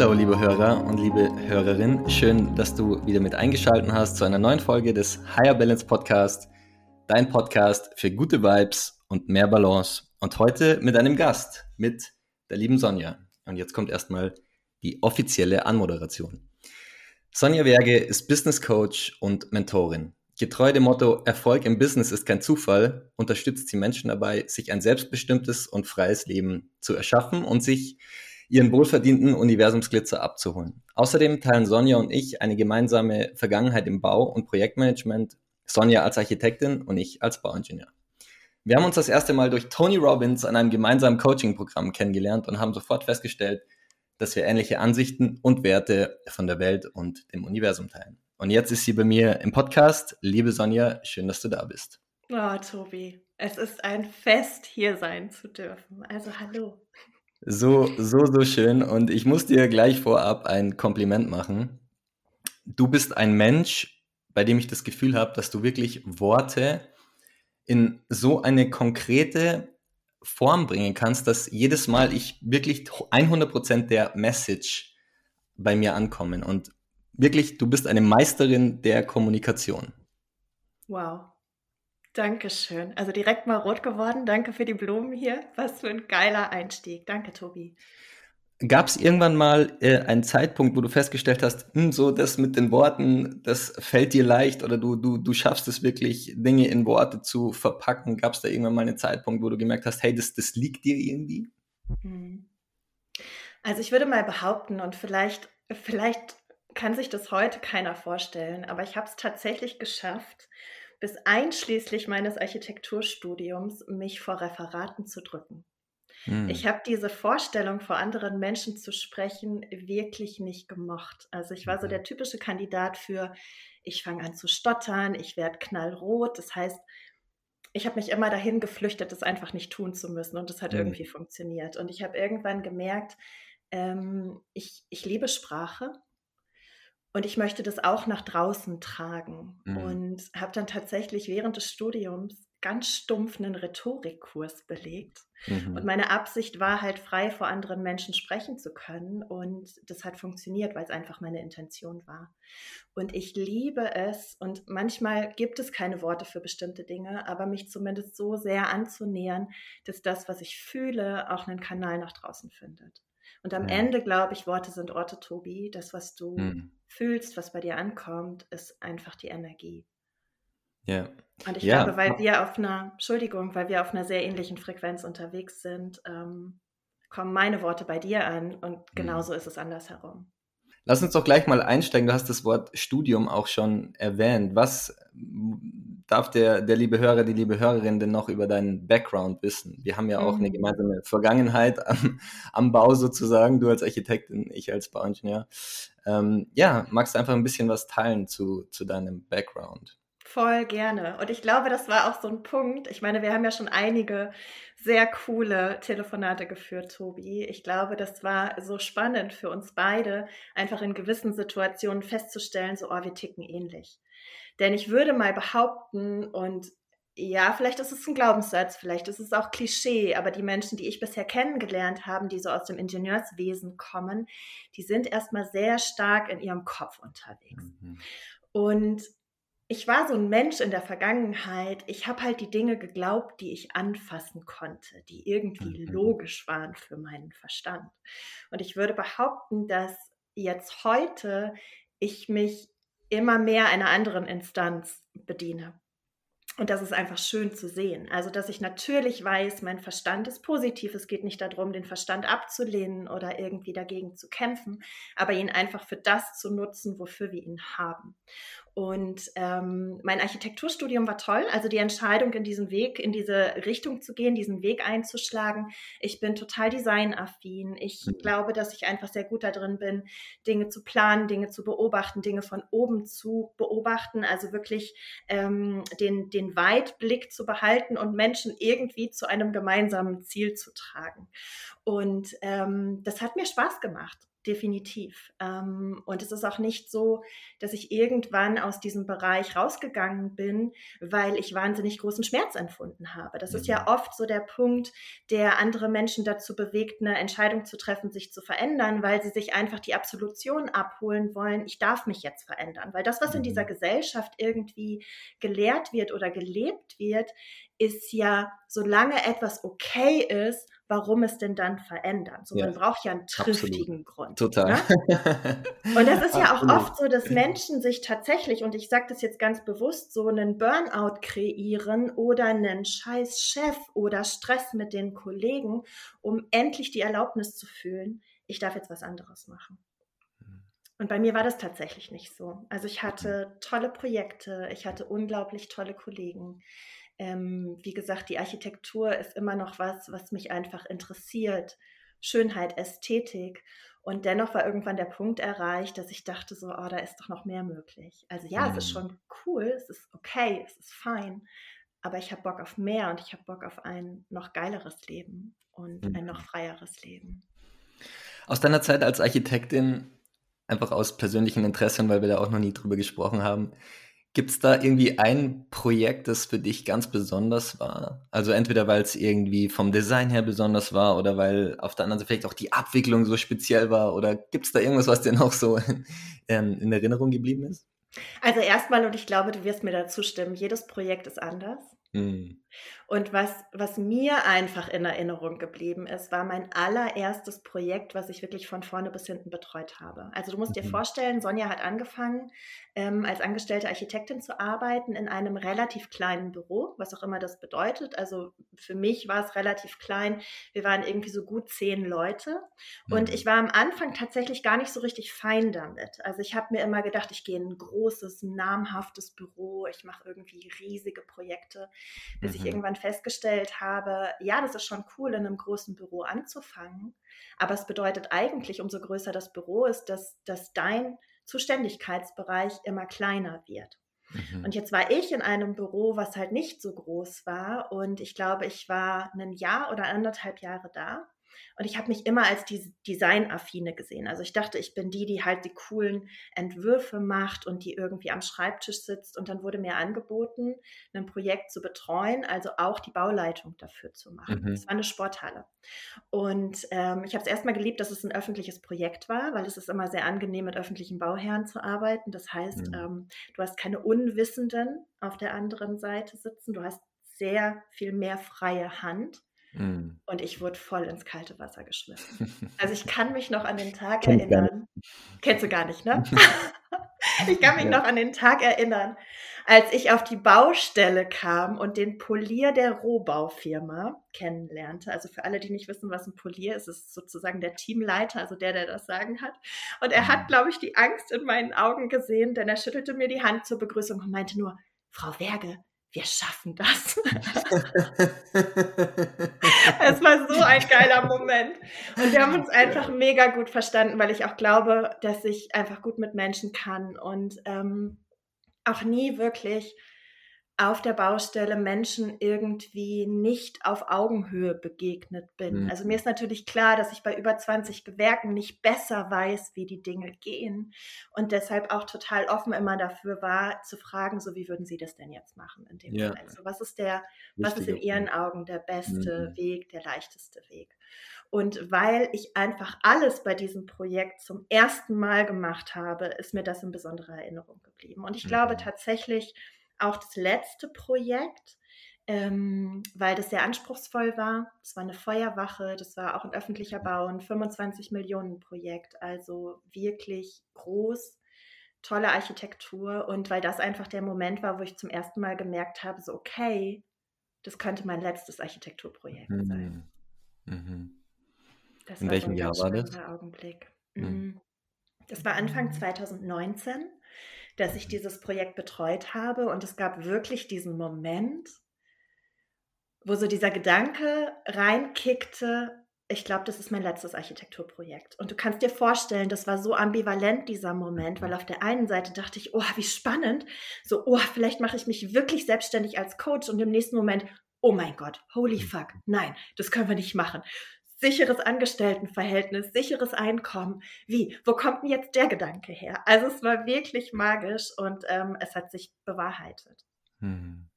Hallo, liebe Hörer und liebe Hörerin. Schön, dass du wieder mit eingeschaltet hast zu einer neuen Folge des Higher Balance Podcast. Dein Podcast für gute Vibes und mehr Balance. Und heute mit einem Gast, mit der lieben Sonja. Und jetzt kommt erstmal die offizielle Anmoderation. Sonja Werge ist Business Coach und Mentorin. Getreu dem Motto Erfolg im Business ist kein Zufall, unterstützt sie Menschen dabei, sich ein selbstbestimmtes und freies Leben zu erschaffen und sich ihren wohlverdienten Universumsglitzer abzuholen. Außerdem teilen Sonja und ich eine gemeinsame Vergangenheit im Bau- und Projektmanagement, Sonja als Architektin und ich als Bauingenieur. Wir haben uns das erste Mal durch Tony Robbins an einem gemeinsamen Coaching-Programm kennengelernt und haben sofort festgestellt, dass wir ähnliche Ansichten und Werte von der Welt und dem Universum teilen. Und jetzt ist sie bei mir im Podcast. Liebe Sonja, schön, dass du da bist. Oh, Tobi, es ist ein Fest, hier sein zu dürfen. Also hallo. So, so, so schön. Und ich muss dir gleich vorab ein Kompliment machen. Du bist ein Mensch, bei dem ich das Gefühl habe, dass du wirklich Worte in so eine konkrete Form bringen kannst, dass jedes Mal ich wirklich 100% der Message bei mir ankommen. Und wirklich, du bist eine Meisterin der Kommunikation. Wow. Dankeschön. Also direkt mal rot geworden. Danke für die Blumen hier. Was für ein geiler Einstieg. Danke, Tobi. Gab es irgendwann mal äh, einen Zeitpunkt, wo du festgestellt hast, hm, so das mit den Worten, das fällt dir leicht oder du, du, du schaffst es wirklich, Dinge in Worte zu verpacken? Gab es da irgendwann mal einen Zeitpunkt, wo du gemerkt hast, hey, das, das liegt dir irgendwie? Hm. Also ich würde mal behaupten, und vielleicht, vielleicht kann sich das heute keiner vorstellen, aber ich habe es tatsächlich geschafft, bis einschließlich meines Architekturstudiums mich vor Referaten zu drücken. Hm. Ich habe diese Vorstellung, vor anderen Menschen zu sprechen, wirklich nicht gemocht. Also ich war so der typische Kandidat für, ich fange an zu stottern, ich werde knallrot. Das heißt, ich habe mich immer dahin geflüchtet, das einfach nicht tun zu müssen. Und das hat hm. irgendwie funktioniert. Und ich habe irgendwann gemerkt, ähm, ich, ich liebe Sprache. Und ich möchte das auch nach draußen tragen. Mhm. Und habe dann tatsächlich während des Studiums ganz stumpf einen Rhetorikkurs belegt. Mhm. Und meine Absicht war halt frei vor anderen Menschen sprechen zu können. Und das hat funktioniert, weil es einfach meine Intention war. Und ich liebe es. Und manchmal gibt es keine Worte für bestimmte Dinge, aber mich zumindest so sehr anzunähern, dass das, was ich fühle, auch einen Kanal nach draußen findet. Und am ja. Ende glaube ich, Worte sind Orte, Tobi. Das, was du mhm. Fühlst, was bei dir ankommt, ist einfach die Energie. Ja. Und ich ja. glaube, weil wir auf einer, Entschuldigung, weil wir auf einer sehr ähnlichen Frequenz unterwegs sind, ähm, kommen meine Worte bei dir an und mhm. genauso mhm. ist es andersherum. Lass uns doch gleich mal einsteigen. Du hast das Wort Studium auch schon erwähnt. Was darf der, der liebe Hörer, die liebe Hörerin denn noch über deinen Background wissen? Wir haben ja auch mhm. eine gemeinsame Vergangenheit am, am, Bau sozusagen, du als Architektin, ich als Bauingenieur. Ähm, ja, magst du einfach ein bisschen was teilen zu, zu deinem Background? Voll gerne. Und ich glaube, das war auch so ein Punkt. Ich meine, wir haben ja schon einige sehr coole Telefonate geführt, Tobi. Ich glaube, das war so spannend für uns beide, einfach in gewissen Situationen festzustellen, so, oh, wir ticken ähnlich. Denn ich würde mal behaupten, und ja, vielleicht ist es ein Glaubenssatz, vielleicht ist es auch Klischee, aber die Menschen, die ich bisher kennengelernt habe, die so aus dem Ingenieurswesen kommen, die sind erstmal sehr stark in ihrem Kopf unterwegs. Mhm. Und ich war so ein Mensch in der Vergangenheit, ich habe halt die Dinge geglaubt, die ich anfassen konnte, die irgendwie mhm. logisch waren für meinen Verstand. Und ich würde behaupten, dass jetzt heute ich mich immer mehr einer anderen Instanz bediene. Und das ist einfach schön zu sehen. Also, dass ich natürlich weiß, mein Verstand ist positiv. Es geht nicht darum, den Verstand abzulehnen oder irgendwie dagegen zu kämpfen, aber ihn einfach für das zu nutzen, wofür wir ihn haben. Und ähm, mein Architekturstudium war toll. Also die Entscheidung, in diesen Weg, in diese Richtung zu gehen, diesen Weg einzuschlagen. Ich bin total designaffin. Ich mhm. glaube, dass ich einfach sehr gut darin bin, Dinge zu planen, Dinge zu beobachten, Dinge von oben zu beobachten. Also wirklich ähm, den, den Weitblick zu behalten und Menschen irgendwie zu einem gemeinsamen Ziel zu tragen. Und ähm, das hat mir Spaß gemacht definitiv. Ähm, und es ist auch nicht so, dass ich irgendwann aus diesem Bereich rausgegangen bin, weil ich wahnsinnig großen Schmerz empfunden habe. Das ist ja mhm. oft so der Punkt, der andere Menschen dazu bewegt, eine Entscheidung zu treffen, sich zu verändern, weil sie sich einfach die Absolution abholen wollen, ich darf mich jetzt verändern. Weil das, was in dieser mhm. Gesellschaft irgendwie gelehrt wird oder gelebt wird, ist ja, solange etwas okay ist, warum es denn dann verändern? So, ja, man braucht ja einen triftigen absolut. Grund. Total. Ne? Und das ist ja auch oft so, dass Menschen sich tatsächlich, und ich sage das jetzt ganz bewusst, so einen Burnout kreieren oder einen scheiß Chef oder Stress mit den Kollegen, um endlich die Erlaubnis zu fühlen, ich darf jetzt was anderes machen. Mhm. Und bei mir war das tatsächlich nicht so. Also ich hatte tolle Projekte, ich hatte unglaublich tolle Kollegen ähm, wie gesagt, die Architektur ist immer noch was, was mich einfach interessiert. Schönheit, Ästhetik. Und dennoch war irgendwann der Punkt erreicht, dass ich dachte so, oh, da ist doch noch mehr möglich. Also ja, mhm. es ist mhm. schon cool, es ist okay, es ist fein, aber ich habe Bock auf mehr und ich habe Bock auf ein noch geileres Leben und mhm. ein noch freieres Leben. Aus deiner Zeit als Architektin, einfach aus persönlichen Interessen, weil wir da auch noch nie drüber gesprochen haben, Gibt es da irgendwie ein Projekt, das für dich ganz besonders war? Also entweder weil es irgendwie vom Design her besonders war oder weil auf der anderen Seite vielleicht auch die Abwicklung so speziell war oder gibt es da irgendwas, was dir noch so ähm, in Erinnerung geblieben ist? Also erstmal, und ich glaube, du wirst mir da zustimmen, jedes Projekt ist anders. Mhm. Und was, was mir einfach in Erinnerung geblieben ist, war mein allererstes Projekt, was ich wirklich von vorne bis hinten betreut habe. Also du musst mhm. dir vorstellen, Sonja hat angefangen, ähm, als angestellte Architektin zu arbeiten in einem relativ kleinen Büro, was auch immer das bedeutet. Also für mich war es relativ klein. Wir waren irgendwie so gut zehn Leute. Mhm. Und ich war am Anfang tatsächlich gar nicht so richtig fein damit. Also ich habe mir immer gedacht, ich gehe in ein großes, namhaftes Büro, ich mache irgendwie riesige Projekte, bis mhm. ich irgendwann festgestellt habe, ja, das ist schon cool, in einem großen Büro anzufangen, aber es bedeutet eigentlich, umso größer das Büro ist, dass, dass dein Zuständigkeitsbereich immer kleiner wird. Mhm. Und jetzt war ich in einem Büro, was halt nicht so groß war. Und ich glaube, ich war ein Jahr oder anderthalb Jahre da. Und ich habe mich immer als die Designaffine gesehen. Also ich dachte, ich bin die, die halt die coolen Entwürfe macht und die irgendwie am Schreibtisch sitzt. Und dann wurde mir angeboten, ein Projekt zu betreuen, also auch die Bauleitung dafür zu machen. Mhm. Das war eine Sporthalle. Und ähm, ich habe es erstmal geliebt, dass es ein öffentliches Projekt war, weil es ist immer sehr angenehm, mit öffentlichen Bauherren zu arbeiten. Das heißt, mhm. ähm, du hast keine Unwissenden auf der anderen Seite sitzen. Du hast sehr viel mehr freie Hand. Mhm. Und ich wurde voll ins kalte Wasser geschmissen. Also ich kann mich noch an den Tag Kennt erinnern. Kennst du gar nicht, ne? ich kann mich ja. noch an den Tag erinnern, als ich auf die Baustelle kam und den Polier der Rohbaufirma kennenlernte. Also für alle, die nicht wissen, was ein Polier ist, ist sozusagen der Teamleiter, also der, der das Sagen hat. Und er hat, mhm. glaube ich, die Angst in meinen Augen gesehen, denn er schüttelte mir die Hand zur Begrüßung und meinte nur, Frau Werge, wir schaffen das. es war so ein geiler Moment. Und wir haben uns einfach mega gut verstanden, weil ich auch glaube, dass ich einfach gut mit Menschen kann und ähm, auch nie wirklich auf der Baustelle Menschen irgendwie nicht auf Augenhöhe begegnet bin. Mhm. Also mir ist natürlich klar, dass ich bei über 20 Gewerken nicht besser weiß, wie die Dinge gehen und deshalb auch total offen immer dafür war, zu fragen, so wie würden Sie das denn jetzt machen in dem ja. Moment? So, was ist der, was ist in Ihren Augen der beste mhm. Weg, der leichteste Weg? Und weil ich einfach alles bei diesem Projekt zum ersten Mal gemacht habe, ist mir das in besonderer Erinnerung geblieben. Und ich mhm. glaube tatsächlich, auch das letzte Projekt, ähm, weil das sehr anspruchsvoll war. Das war eine Feuerwache, das war auch ein öffentlicher Bau, ein 25 Millionen Projekt, also wirklich groß, tolle Architektur und weil das einfach der Moment war, wo ich zum ersten Mal gemerkt habe, so okay, das könnte mein letztes Architekturprojekt mhm. sein. Mhm. In welchem so Jahr war das? Augenblick. Mhm. Das war Anfang 2019. dass ich dieses Projekt betreut habe. Und es gab wirklich diesen Moment, wo so dieser Gedanke reinkickte, ich glaube, das ist mein letztes Architekturprojekt. Und du kannst dir vorstellen, das war so ambivalent, dieser Moment, weil auf der einen Seite dachte ich, oh, wie spannend, so, oh, vielleicht mache ich mich wirklich selbstständig als Coach und im nächsten Moment, oh mein Gott, holy fuck, nein, das können wir nicht machen. Sicheres Angestelltenverhältnis, sicheres Einkommen. Wie? Wo kommt denn jetzt der Gedanke her? Also es war wirklich magisch und ähm, es hat sich bewahrheitet. Hm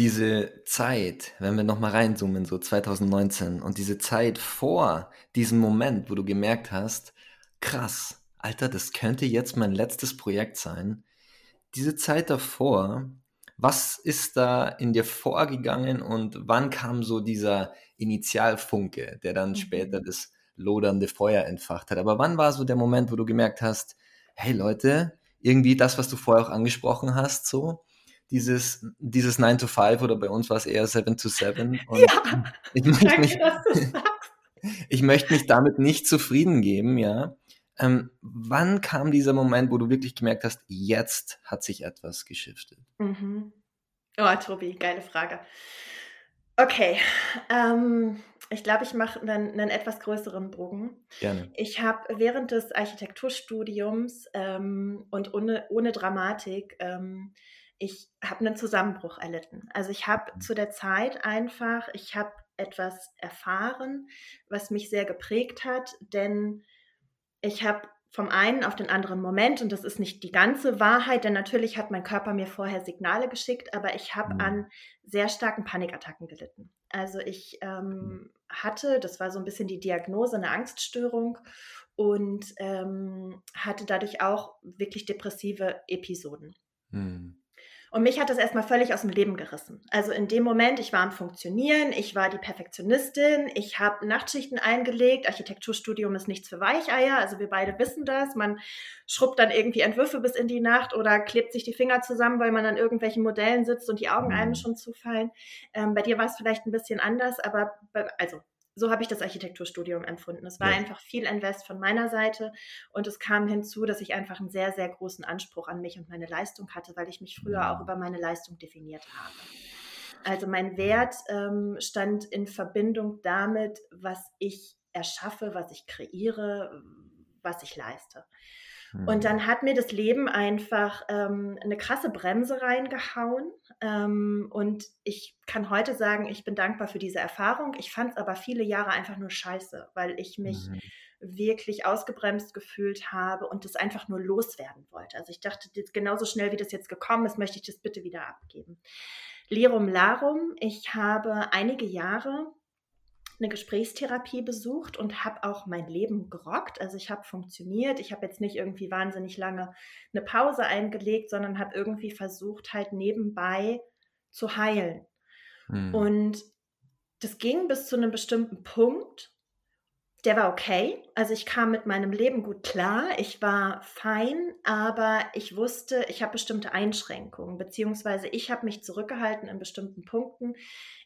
diese Zeit, wenn wir nochmal reinzoomen, so 2019, und diese Zeit vor diesem Moment, wo du gemerkt hast, krass, Alter, das könnte jetzt mein letztes Projekt sein. Diese Zeit davor, was ist da in dir vorgegangen und wann kam so dieser Initialfunke, der dann mhm. später das lodernde Feuer entfacht hat? Aber wann war so der Moment, wo du gemerkt hast, hey Leute, irgendwie das, was du vorher auch angesprochen hast, so, dieses, dieses 9 to 5 oder bei uns war es eher 7 to 7. Und ja, ich möchte, mich, ich möchte mich damit nicht zufrieden geben, ja. Ähm, wann kam dieser Moment, wo du wirklich gemerkt hast, jetzt hat sich etwas geschiftet? Mhm. Oh, Tobi, geile Frage. Okay, ähm, ich glaube, ich mache einen, einen, etwas größeren Bogen. Gerne. Ich habe während des Architekturstudiums ähm, und ohne, ohne Dramatik ähm, ich habe einen Zusammenbruch erlitten. Also ich habe mhm. zu der Zeit einfach, ich habe etwas erfahren, was mich sehr geprägt hat, denn ich habe vom einen auf den anderen Moment, und das ist nicht die ganze Wahrheit, denn natürlich hat mein Körper mir vorher Signale geschickt, aber ich habe mhm. an sehr starken Panikattacken gelitten. Also ich ähm, mhm. hatte, das war so ein bisschen die Diagnose, eine Angststörung und ähm, hatte dadurch auch wirklich depressive Episoden. Mhm. Und mich hat das erstmal völlig aus dem Leben gerissen. Also in dem Moment, ich war am Funktionieren, ich war die Perfektionistin, ich habe Nachtschichten eingelegt, Architekturstudium ist nichts für Weicheier, also wir beide wissen das. Man schrubbt dann irgendwie Entwürfe bis in die Nacht oder klebt sich die Finger zusammen, weil man an irgendwelchen Modellen sitzt und die Augen einem mhm. schon zufallen. Ähm, bei dir war es vielleicht ein bisschen anders, aber bei, also so habe ich das Architekturstudium empfunden. Es war ja. einfach viel Invest von meiner Seite und es kam hinzu, dass ich einfach einen sehr, sehr großen Anspruch an mich und meine Leistung hatte, weil ich mich früher auch mhm. über meine Leistung definiert habe. Also mein Wert ähm, stand in Verbindung damit, was ich erschaffe, was ich kreiere, was ich leiste. Und mhm. dann hat mir das Leben einfach ähm, eine krasse Bremse reingehauen. Ähm, und ich kann heute sagen, ich bin dankbar für diese Erfahrung. Ich fand es aber viele Jahre einfach nur scheiße, weil ich mich mhm. wirklich ausgebremst gefühlt habe und das einfach nur loswerden wollte. Also ich dachte, genauso schnell wie das jetzt gekommen ist, möchte ich das bitte wieder abgeben. Lerum Larum, ich habe einige Jahre eine Gesprächstherapie besucht und habe auch mein Leben gerockt. Also ich habe funktioniert. Ich habe jetzt nicht irgendwie wahnsinnig lange eine Pause eingelegt, sondern habe irgendwie versucht, halt nebenbei zu heilen. Hm. Und das ging bis zu einem bestimmten Punkt. Der war okay. Also ich kam mit meinem Leben gut klar. Ich war fein, aber ich wusste, ich habe bestimmte Einschränkungen, beziehungsweise ich habe mich zurückgehalten in bestimmten Punkten.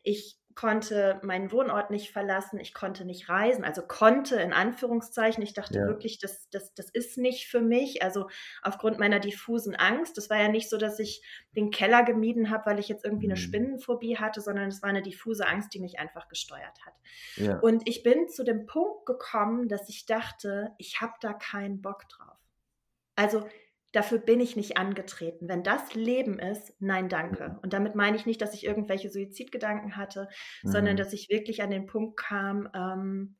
Ich konnte meinen Wohnort nicht verlassen, ich konnte nicht reisen, also konnte in Anführungszeichen. Ich dachte ja. wirklich, das, das, das ist nicht für mich. Also aufgrund meiner diffusen Angst. Das war ja nicht so, dass ich den Keller gemieden habe, weil ich jetzt irgendwie eine mhm. Spinnenphobie hatte, sondern es war eine diffuse Angst, die mich einfach gesteuert hat. Ja. Und ich bin zu dem Punkt gekommen, dass ich dachte, ich habe da keinen Bock drauf. Also dafür bin ich nicht angetreten. Wenn das Leben ist, nein, danke. Mhm. Und damit meine ich nicht, dass ich irgendwelche Suizidgedanken hatte, mhm. sondern dass ich wirklich an den Punkt kam, ähm,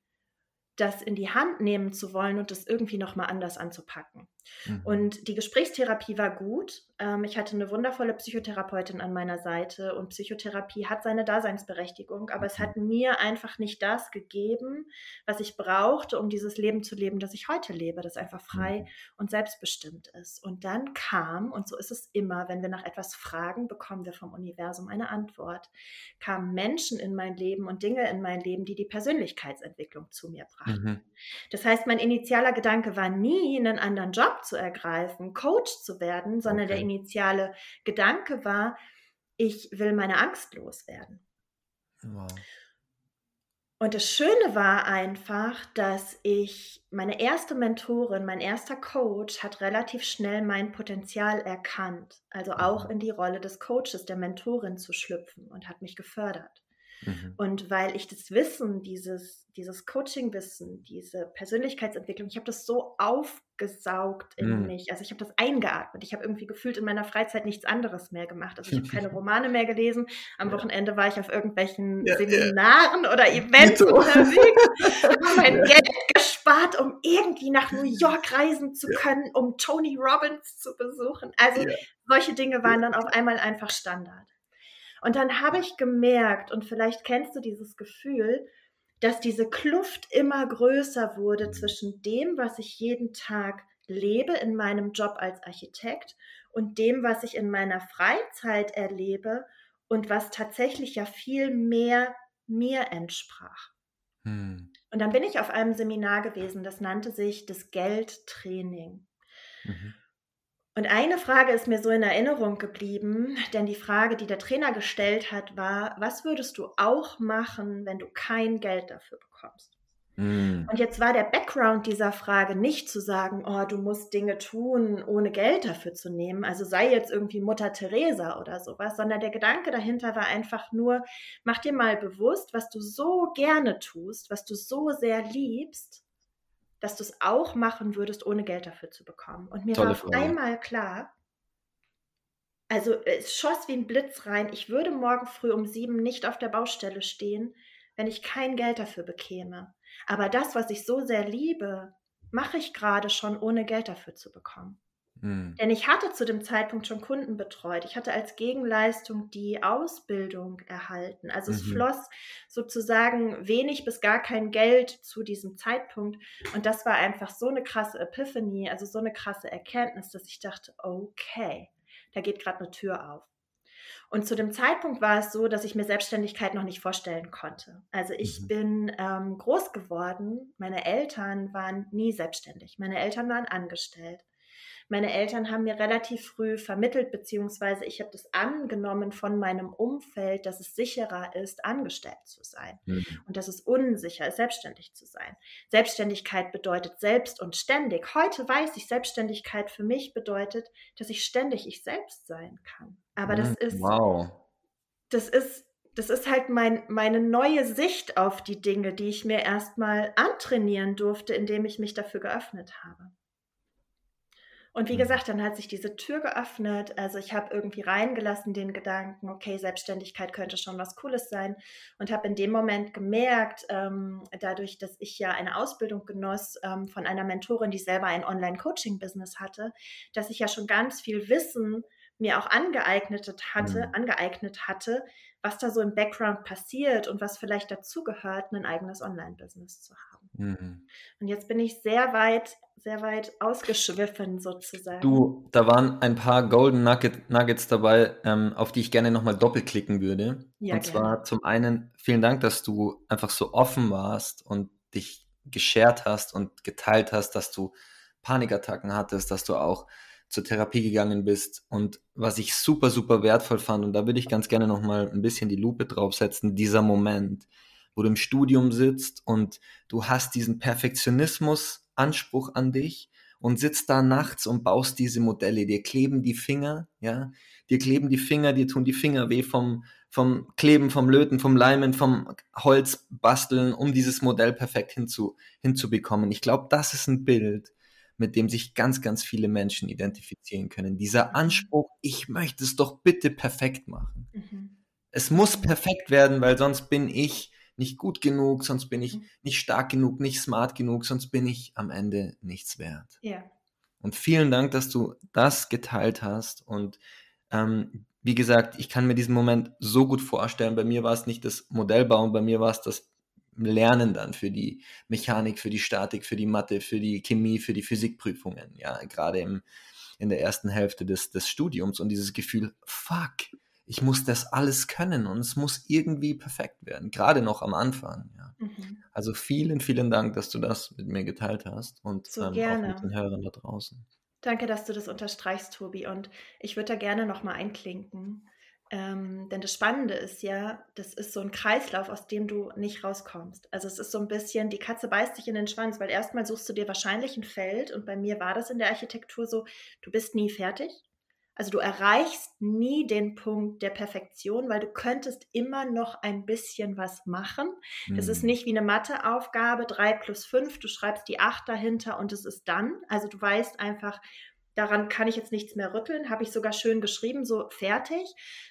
das in die Hand nehmen zu wollen und das irgendwie nochmal anders anzupacken. Mhm. Und die Gesprächstherapie war gut. Ähm, ich hatte eine wundervolle Psychotherapeutin an meiner Seite und Psychotherapie hat seine Daseinsberechtigung, aber mhm. es hat mir einfach nicht das gegeben, was ich brauchte, um dieses Leben zu leben, das ich heute lebe, das einfach frei mhm. und selbstbestimmt ist. Und dann kam, und so ist es immer, wenn wir nach etwas fragen, bekommen wir vom Universum eine Antwort, kamen Menschen in mein Leben und Dinge in mein Leben, die die Persönlichkeitsentwicklung zu mir brachten. Mhm. Das heißt, mein initialer Gedanke war nie, einen anderen Job Job zu ergreifen, Coach zu werden, sondern okay. der initiale Gedanke war, ich will meine Angst loswerden. Wow. Und das Schöne war einfach, dass ich, meine erste Mentorin, mein erster Coach hat relativ schnell mein Potenzial erkannt. Also auch mhm. in die Rolle des Coaches, der Mentorin zu schlüpfen und hat mich gefördert. Mhm. Und weil ich das Wissen, dieses, dieses Coaching-Wissen, diese Persönlichkeitsentwicklung, ich habe das so aufgesaugt in mhm. mich. Also ich habe das eingeatmet. Ich habe irgendwie gefühlt in meiner Freizeit nichts anderes mehr gemacht. Also ich habe keine Romane mehr gelesen. Am ja. Wochenende war ich auf irgendwelchen ja, Seminaren ja. oder Events unterwegs, habe mein Geld gespart, um irgendwie nach New York reisen zu können, um Tony Robbins zu besuchen. Also solche Dinge waren dann auf einmal einfach Standard. Und dann habe ich gemerkt, und vielleicht kennst du dieses Gefühl, dass diese Kluft immer größer wurde zwischen dem, was ich jeden Tag lebe in meinem Job als Architekt und dem, was ich in meiner Freizeit erlebe und was tatsächlich ja viel mehr mir entsprach. Hm. Und dann bin ich auf einem Seminar gewesen, das nannte sich das Geldtraining. Mhm. Und eine Frage ist mir so in Erinnerung geblieben, denn die Frage, die der Trainer gestellt hat, war, was würdest du auch machen, wenn du kein Geld dafür bekommst? Mm. Und jetzt war der Background dieser Frage nicht zu sagen, oh, du musst Dinge tun, ohne Geld dafür zu nehmen, also sei jetzt irgendwie Mutter Teresa oder sowas, sondern der Gedanke dahinter war einfach nur, mach dir mal bewusst, was du so gerne tust, was du so sehr liebst, dass du es auch machen würdest, ohne Geld dafür zu bekommen. Und mir Tolle war auf einmal klar, also es schoss wie ein Blitz rein, ich würde morgen früh um sieben nicht auf der Baustelle stehen, wenn ich kein Geld dafür bekäme. Aber das, was ich so sehr liebe, mache ich gerade schon, ohne Geld dafür zu bekommen. Mhm. Denn ich hatte zu dem Zeitpunkt schon Kunden betreut. Ich hatte als Gegenleistung die Ausbildung erhalten. Also mhm. es floss sozusagen wenig bis gar kein Geld zu diesem Zeitpunkt. Und das war einfach so eine krasse Epiphany, also so eine krasse Erkenntnis, dass ich dachte, okay, da geht gerade eine Tür auf. Und zu dem Zeitpunkt war es so, dass ich mir Selbstständigkeit noch nicht vorstellen konnte. Also ich mhm. bin ähm, groß geworden. Meine Eltern waren nie selbstständig. Meine Eltern waren angestellt. Meine Eltern haben mir relativ früh vermittelt, beziehungsweise ich habe das angenommen von meinem Umfeld, dass es sicherer ist, angestellt zu sein mhm. und dass es unsicher ist, selbstständig zu sein. Selbstständigkeit bedeutet selbst und ständig. Heute weiß ich, Selbstständigkeit für mich bedeutet, dass ich ständig ich selbst sein kann. Aber das mhm. ist, wow. das ist das ist halt mein, meine neue Sicht auf die Dinge, die ich mir erstmal antrainieren durfte, indem ich mich dafür geöffnet habe. Und wie mhm. gesagt, dann hat sich diese Tür geöffnet. Also ich habe irgendwie reingelassen den Gedanken, okay, Selbstständigkeit könnte schon was Cooles sein. Und habe in dem Moment gemerkt, ähm, dadurch, dass ich ja eine Ausbildung genoss ähm, von einer Mentorin, die selber ein Online-Coaching-Business hatte, dass ich ja schon ganz viel Wissen mir auch angeeignet hatte, mhm. angeeignet hatte, was da so im Background passiert und was vielleicht dazu gehört, ein eigenes Online-Business zu haben. Mhm. Und jetzt bin ich sehr weit, sehr weit ausgeschwiffen sozusagen. Du, da waren ein paar Golden Nugget, Nuggets dabei, ähm, auf die ich gerne nochmal doppelklicken würde. Ja, und gerne. zwar zum einen vielen Dank, dass du einfach so offen warst und dich geschert hast und geteilt hast, dass du Panikattacken hattest, dass du auch zur Therapie gegangen bist. Und was ich super, super wertvoll fand, und da würde ich ganz gerne nochmal ein bisschen die Lupe draufsetzen, dieser Moment, wo du im Studium sitzt und du hast diesen Perfektionismus-Anspruch an dich und sitzt da nachts und baust diese Modelle. Dir kleben die Finger, ja, dir kleben die Finger, dir tun die Finger weh vom, vom Kleben, vom Löten, vom Leimen, vom Holz basteln, um dieses Modell perfekt hinzu, hinzubekommen. Ich glaube, das ist ein Bild, mit dem sich ganz, ganz viele Menschen identifizieren können. Dieser. Anspruch, ich möchte es doch bitte perfekt machen. Mhm. Es muss perfekt werden, weil sonst bin ich nicht gut genug, sonst bin ich mhm. nicht stark genug, nicht smart genug, sonst bin ich am Ende nichts wert. Ja. Und vielen Dank, dass du das geteilt hast. Und ähm, wie gesagt, ich kann mir diesen Moment so gut vorstellen. Bei mir war es nicht das Modellbauen, bei mir war es das Lernen dann für die Mechanik, für die Statik, für die Mathe, für die Chemie, für die Physikprüfungen, ja, gerade im, in der ersten Hälfte des, des Studiums und dieses Gefühl, fuck, ich muss das alles können und es muss irgendwie perfekt werden, gerade noch am Anfang. Ja. Mhm. Also vielen, vielen Dank, dass du das mit mir geteilt hast und so ähm, auch mit den Hörern da draußen. Danke, dass du das unterstreichst, Tobi. Und ich würde da gerne nochmal einklinken. Ähm, denn das Spannende ist ja, das ist so ein Kreislauf, aus dem du nicht rauskommst. Also es ist so ein bisschen, die Katze beißt dich in den Schwanz, weil erstmal suchst du dir wahrscheinlich ein Feld und bei mir war das in der Architektur so, du bist nie fertig. Also du erreichst nie den Punkt der Perfektion, weil du könntest immer noch ein bisschen was machen. Es mhm. ist nicht wie eine Matheaufgabe, drei plus fünf, du schreibst die acht dahinter und es ist dann. Also du weißt einfach, daran kann ich jetzt nichts mehr rütteln, habe ich sogar schön geschrieben, so fertig,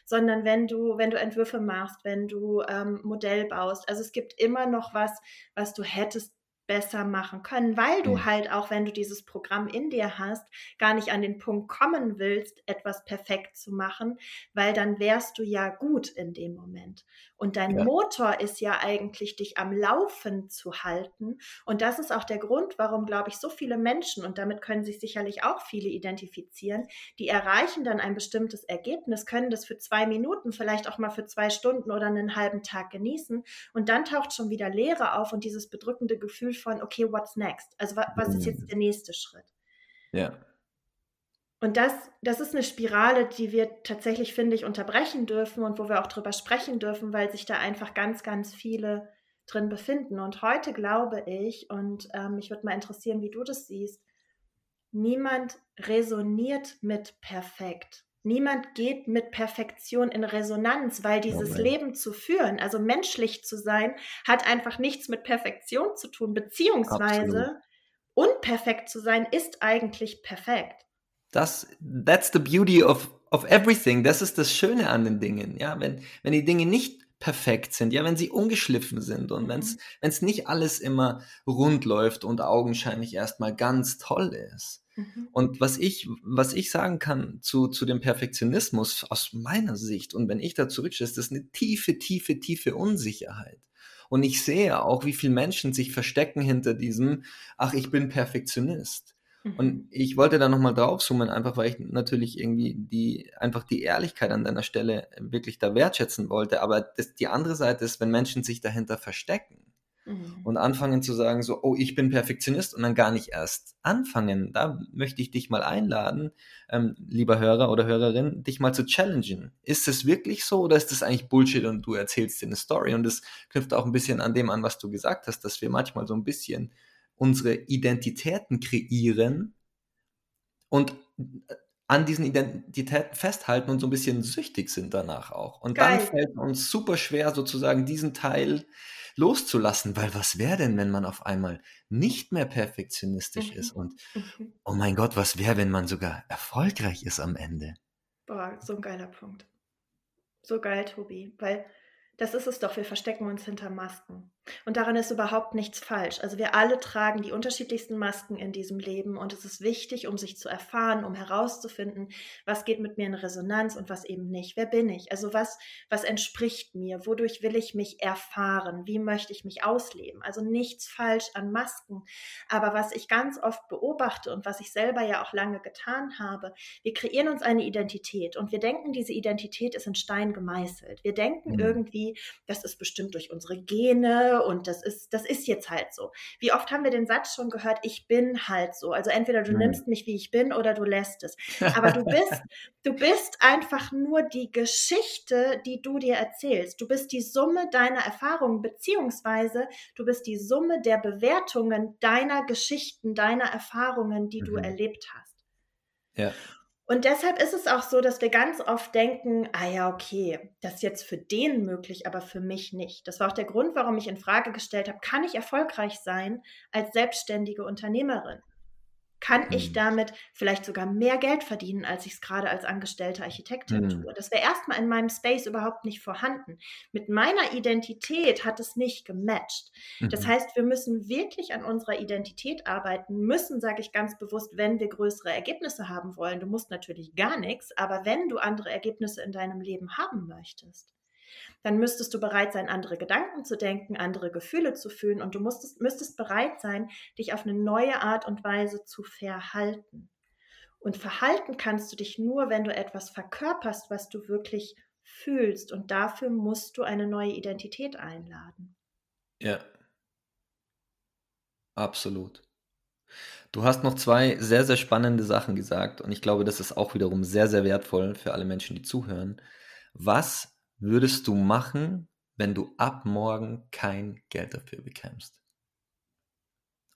sondern wenn du, wenn du Entwürfe machst, wenn du ähm, Modell baust, also es gibt immer noch was, was du hättest besser machen können, weil du mhm. halt auch, wenn du dieses Programm in dir hast, gar nicht an den Punkt kommen willst, etwas perfekt zu machen, weil dann wärst du ja gut in dem Moment. Und dein ja. Motor ist ja eigentlich, dich am Laufen zu halten. Und das ist auch der Grund, warum, glaube ich, so viele Menschen, und damit können sich sicherlich auch viele identifizieren, die erreichen dann ein bestimmtes Ergebnis, können das für zwei Minuten, vielleicht auch mal für zwei Stunden oder einen halben Tag genießen. Und dann taucht schon wieder Leere auf und dieses bedrückende Gefühl von, okay, what's next? Also was ist jetzt der nächste Schritt? Ja. Und das, das ist eine Spirale, die wir tatsächlich, finde ich, unterbrechen dürfen und wo wir auch drüber sprechen dürfen, weil sich da einfach ganz, ganz viele drin befinden. Und heute glaube ich, und ähm, mich würde mal interessieren, wie du das siehst, niemand resoniert mit perfekt. Niemand geht mit Perfektion in Resonanz, weil dieses oh Leben zu führen, also menschlich zu sein, hat einfach nichts mit Perfektion zu tun, beziehungsweise Absolut. unperfekt zu sein ist eigentlich perfekt. Das, that's the beauty of, of everything. Das ist das Schöne an den Dingen. Ja, wenn, wenn die Dinge nicht perfekt sind, ja, wenn sie ungeschliffen sind und wenn es mhm. nicht alles immer rund läuft und augenscheinlich erstmal ganz toll ist. Mhm. Und was ich, was ich sagen kann zu, zu dem Perfektionismus aus meiner Sicht und wenn ich da zurückschaue, ist das eine tiefe, tiefe, tiefe Unsicherheit. Und ich sehe auch, wie viele Menschen sich verstecken hinter diesem, ach, ich bin Perfektionist. Und mhm. ich wollte da nochmal draufzoomen, einfach weil ich natürlich irgendwie die, einfach die Ehrlichkeit an deiner Stelle wirklich da wertschätzen wollte. Aber das, die andere Seite ist, wenn Menschen sich dahinter verstecken mhm. und anfangen zu sagen, so, oh, ich bin Perfektionist und dann gar nicht erst anfangen, da möchte ich dich mal einladen, ähm, lieber Hörer oder Hörerin, dich mal zu challengen. Ist es wirklich so oder ist das eigentlich Bullshit und du erzählst dir eine Story? Und das knüpft auch ein bisschen an dem an, was du gesagt hast, dass wir manchmal so ein bisschen unsere Identitäten kreieren und an diesen Identitäten festhalten und so ein bisschen süchtig sind danach auch. Und Geil. dann fällt uns super schwer, sozusagen diesen Teil loszulassen, weil was wäre denn, wenn man auf einmal nicht mehr perfektionistisch mhm. ist und mhm. oh mein Gott, was wäre, wenn man sogar erfolgreich ist am Ende? Boah, so ein geiler Punkt. So geil, Tobi, weil das ist es doch, wir verstecken uns hinter Masken. Und daran ist überhaupt nichts falsch. Also wir alle tragen die unterschiedlichsten Masken in diesem Leben und es ist wichtig, um sich zu erfahren, um herauszufinden, was geht mit mir in Resonanz und was eben nicht. Wer bin ich? Also was, was entspricht mir? Wodurch will ich mich erfahren? Wie möchte ich mich ausleben? Also nichts falsch an Masken. Aber was ich ganz oft beobachte und was ich selber ja auch lange getan habe, wir kreieren uns eine Identität und wir denken, diese Identität ist in Stein gemeißelt. Wir denken mhm. irgendwie, das ist bestimmt durch unsere Gene und das ist, das ist jetzt halt so. Wie oft haben wir den Satz schon gehört, ich bin halt so. Also entweder du mhm. nimmst mich, wie ich bin, oder du lässt es. Aber du bist, du bist einfach nur die Geschichte, die du dir erzählst. Du bist die Summe deiner Erfahrungen, beziehungsweise du bist die Summe der Bewertungen deiner Geschichten, deiner Erfahrungen, die mhm. du erlebt hast. Ja. Und deshalb ist es auch so, dass wir ganz oft denken, ah ja, okay, das ist jetzt für den möglich, aber für mich nicht. Das war auch der Grund, warum ich in Frage gestellt habe, kann ich erfolgreich sein als selbstständige Unternehmerin? Kann ich mhm. damit vielleicht sogar mehr Geld verdienen, als ich es gerade als angestellte Architektin mhm. tue. Das wäre erstmal in meinem Space überhaupt nicht vorhanden. Mit meiner Identität hat es nicht gematcht. Mhm. Das heißt, wir müssen wirklich an unserer Identität arbeiten, müssen, sage ich ganz bewusst, wenn wir größere Ergebnisse haben wollen. Du musst natürlich gar nichts, aber wenn du andere Ergebnisse in deinem Leben haben möchtest, dann müsstest du bereit sein, andere Gedanken zu denken, andere Gefühle zu fühlen und du musstest, müsstest bereit sein, dich auf eine neue Art und Weise zu verhalten. Und verhalten kannst du dich nur, wenn du etwas verkörperst, was du wirklich fühlst. Und dafür musst du eine neue Identität einladen. Ja. Absolut. Du hast noch zwei sehr, sehr spannende Sachen gesagt und ich glaube, das ist auch wiederum sehr, sehr wertvoll für alle Menschen, die zuhören. Was würdest du machen, wenn du ab morgen kein Geld dafür bekämst?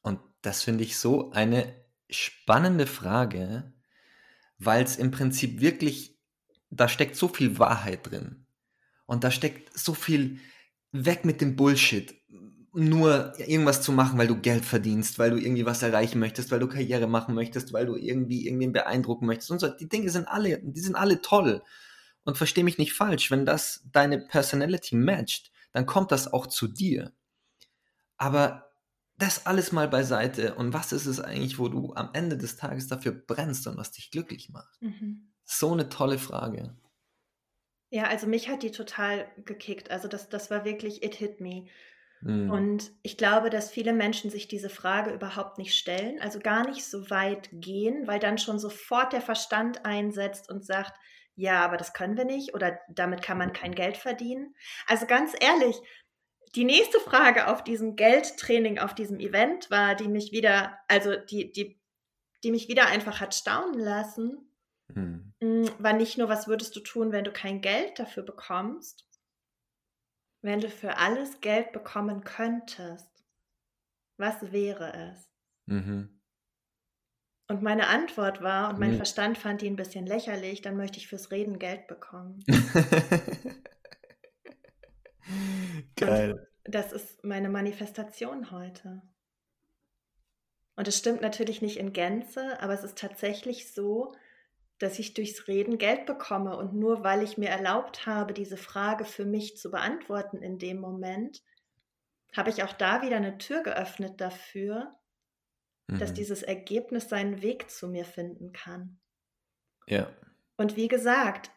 Und das finde ich so eine spannende Frage, weil es im Prinzip wirklich, da steckt so viel Wahrheit drin. Und da steckt so viel weg mit dem Bullshit. Nur irgendwas zu machen, weil du Geld verdienst, weil du irgendwie was erreichen möchtest, weil du Karriere machen möchtest, weil du irgendwie irgendwen beeindrucken möchtest und so. Die Dinge sind alle, die sind alle toll. Und versteh mich nicht falsch, wenn das deine Personality matcht, dann kommt das auch zu dir. Aber das alles mal beiseite und was ist es eigentlich, wo du am Ende des Tages dafür brennst und was dich glücklich macht? Mhm. So eine tolle Frage. Ja, also mich hat die total gekickt. Also das, das war wirklich, it hit me. Mhm. Und ich glaube, dass viele Menschen sich diese Frage überhaupt nicht stellen, also gar nicht so weit gehen, weil dann schon sofort der Verstand einsetzt und sagt, ja, aber das können wir nicht oder damit kann man kein Geld verdienen. Also ganz ehrlich, die nächste Frage auf diesem Geldtraining, auf diesem Event war, die mich wieder, also die, die, die mich wieder einfach hat staunen lassen, hm. Mm, war nicht nur, was würdest du tun, wenn du kein Geld dafür bekommst, wenn du für alles Geld bekommen könntest, was wäre es? Mhm. Und meine Antwort war, und mein mhm. Verstand fand die ein bisschen lächerlich, dann möchte ich fürs Reden Geld bekommen. Geil. Und das ist meine Manifestation heute. Und es stimmt natürlich nicht in Gänze, aber es ist tatsächlich so, dass ich durchs Reden Geld bekomme. Und nur weil ich mir erlaubt habe, diese Frage für mich zu beantworten in dem Moment, habe ich auch da wieder eine Tür geöffnet dafür, mhm. dass dieses Ergebnis seinen Weg zu mir finden kann. Ja. Und wie gesagt,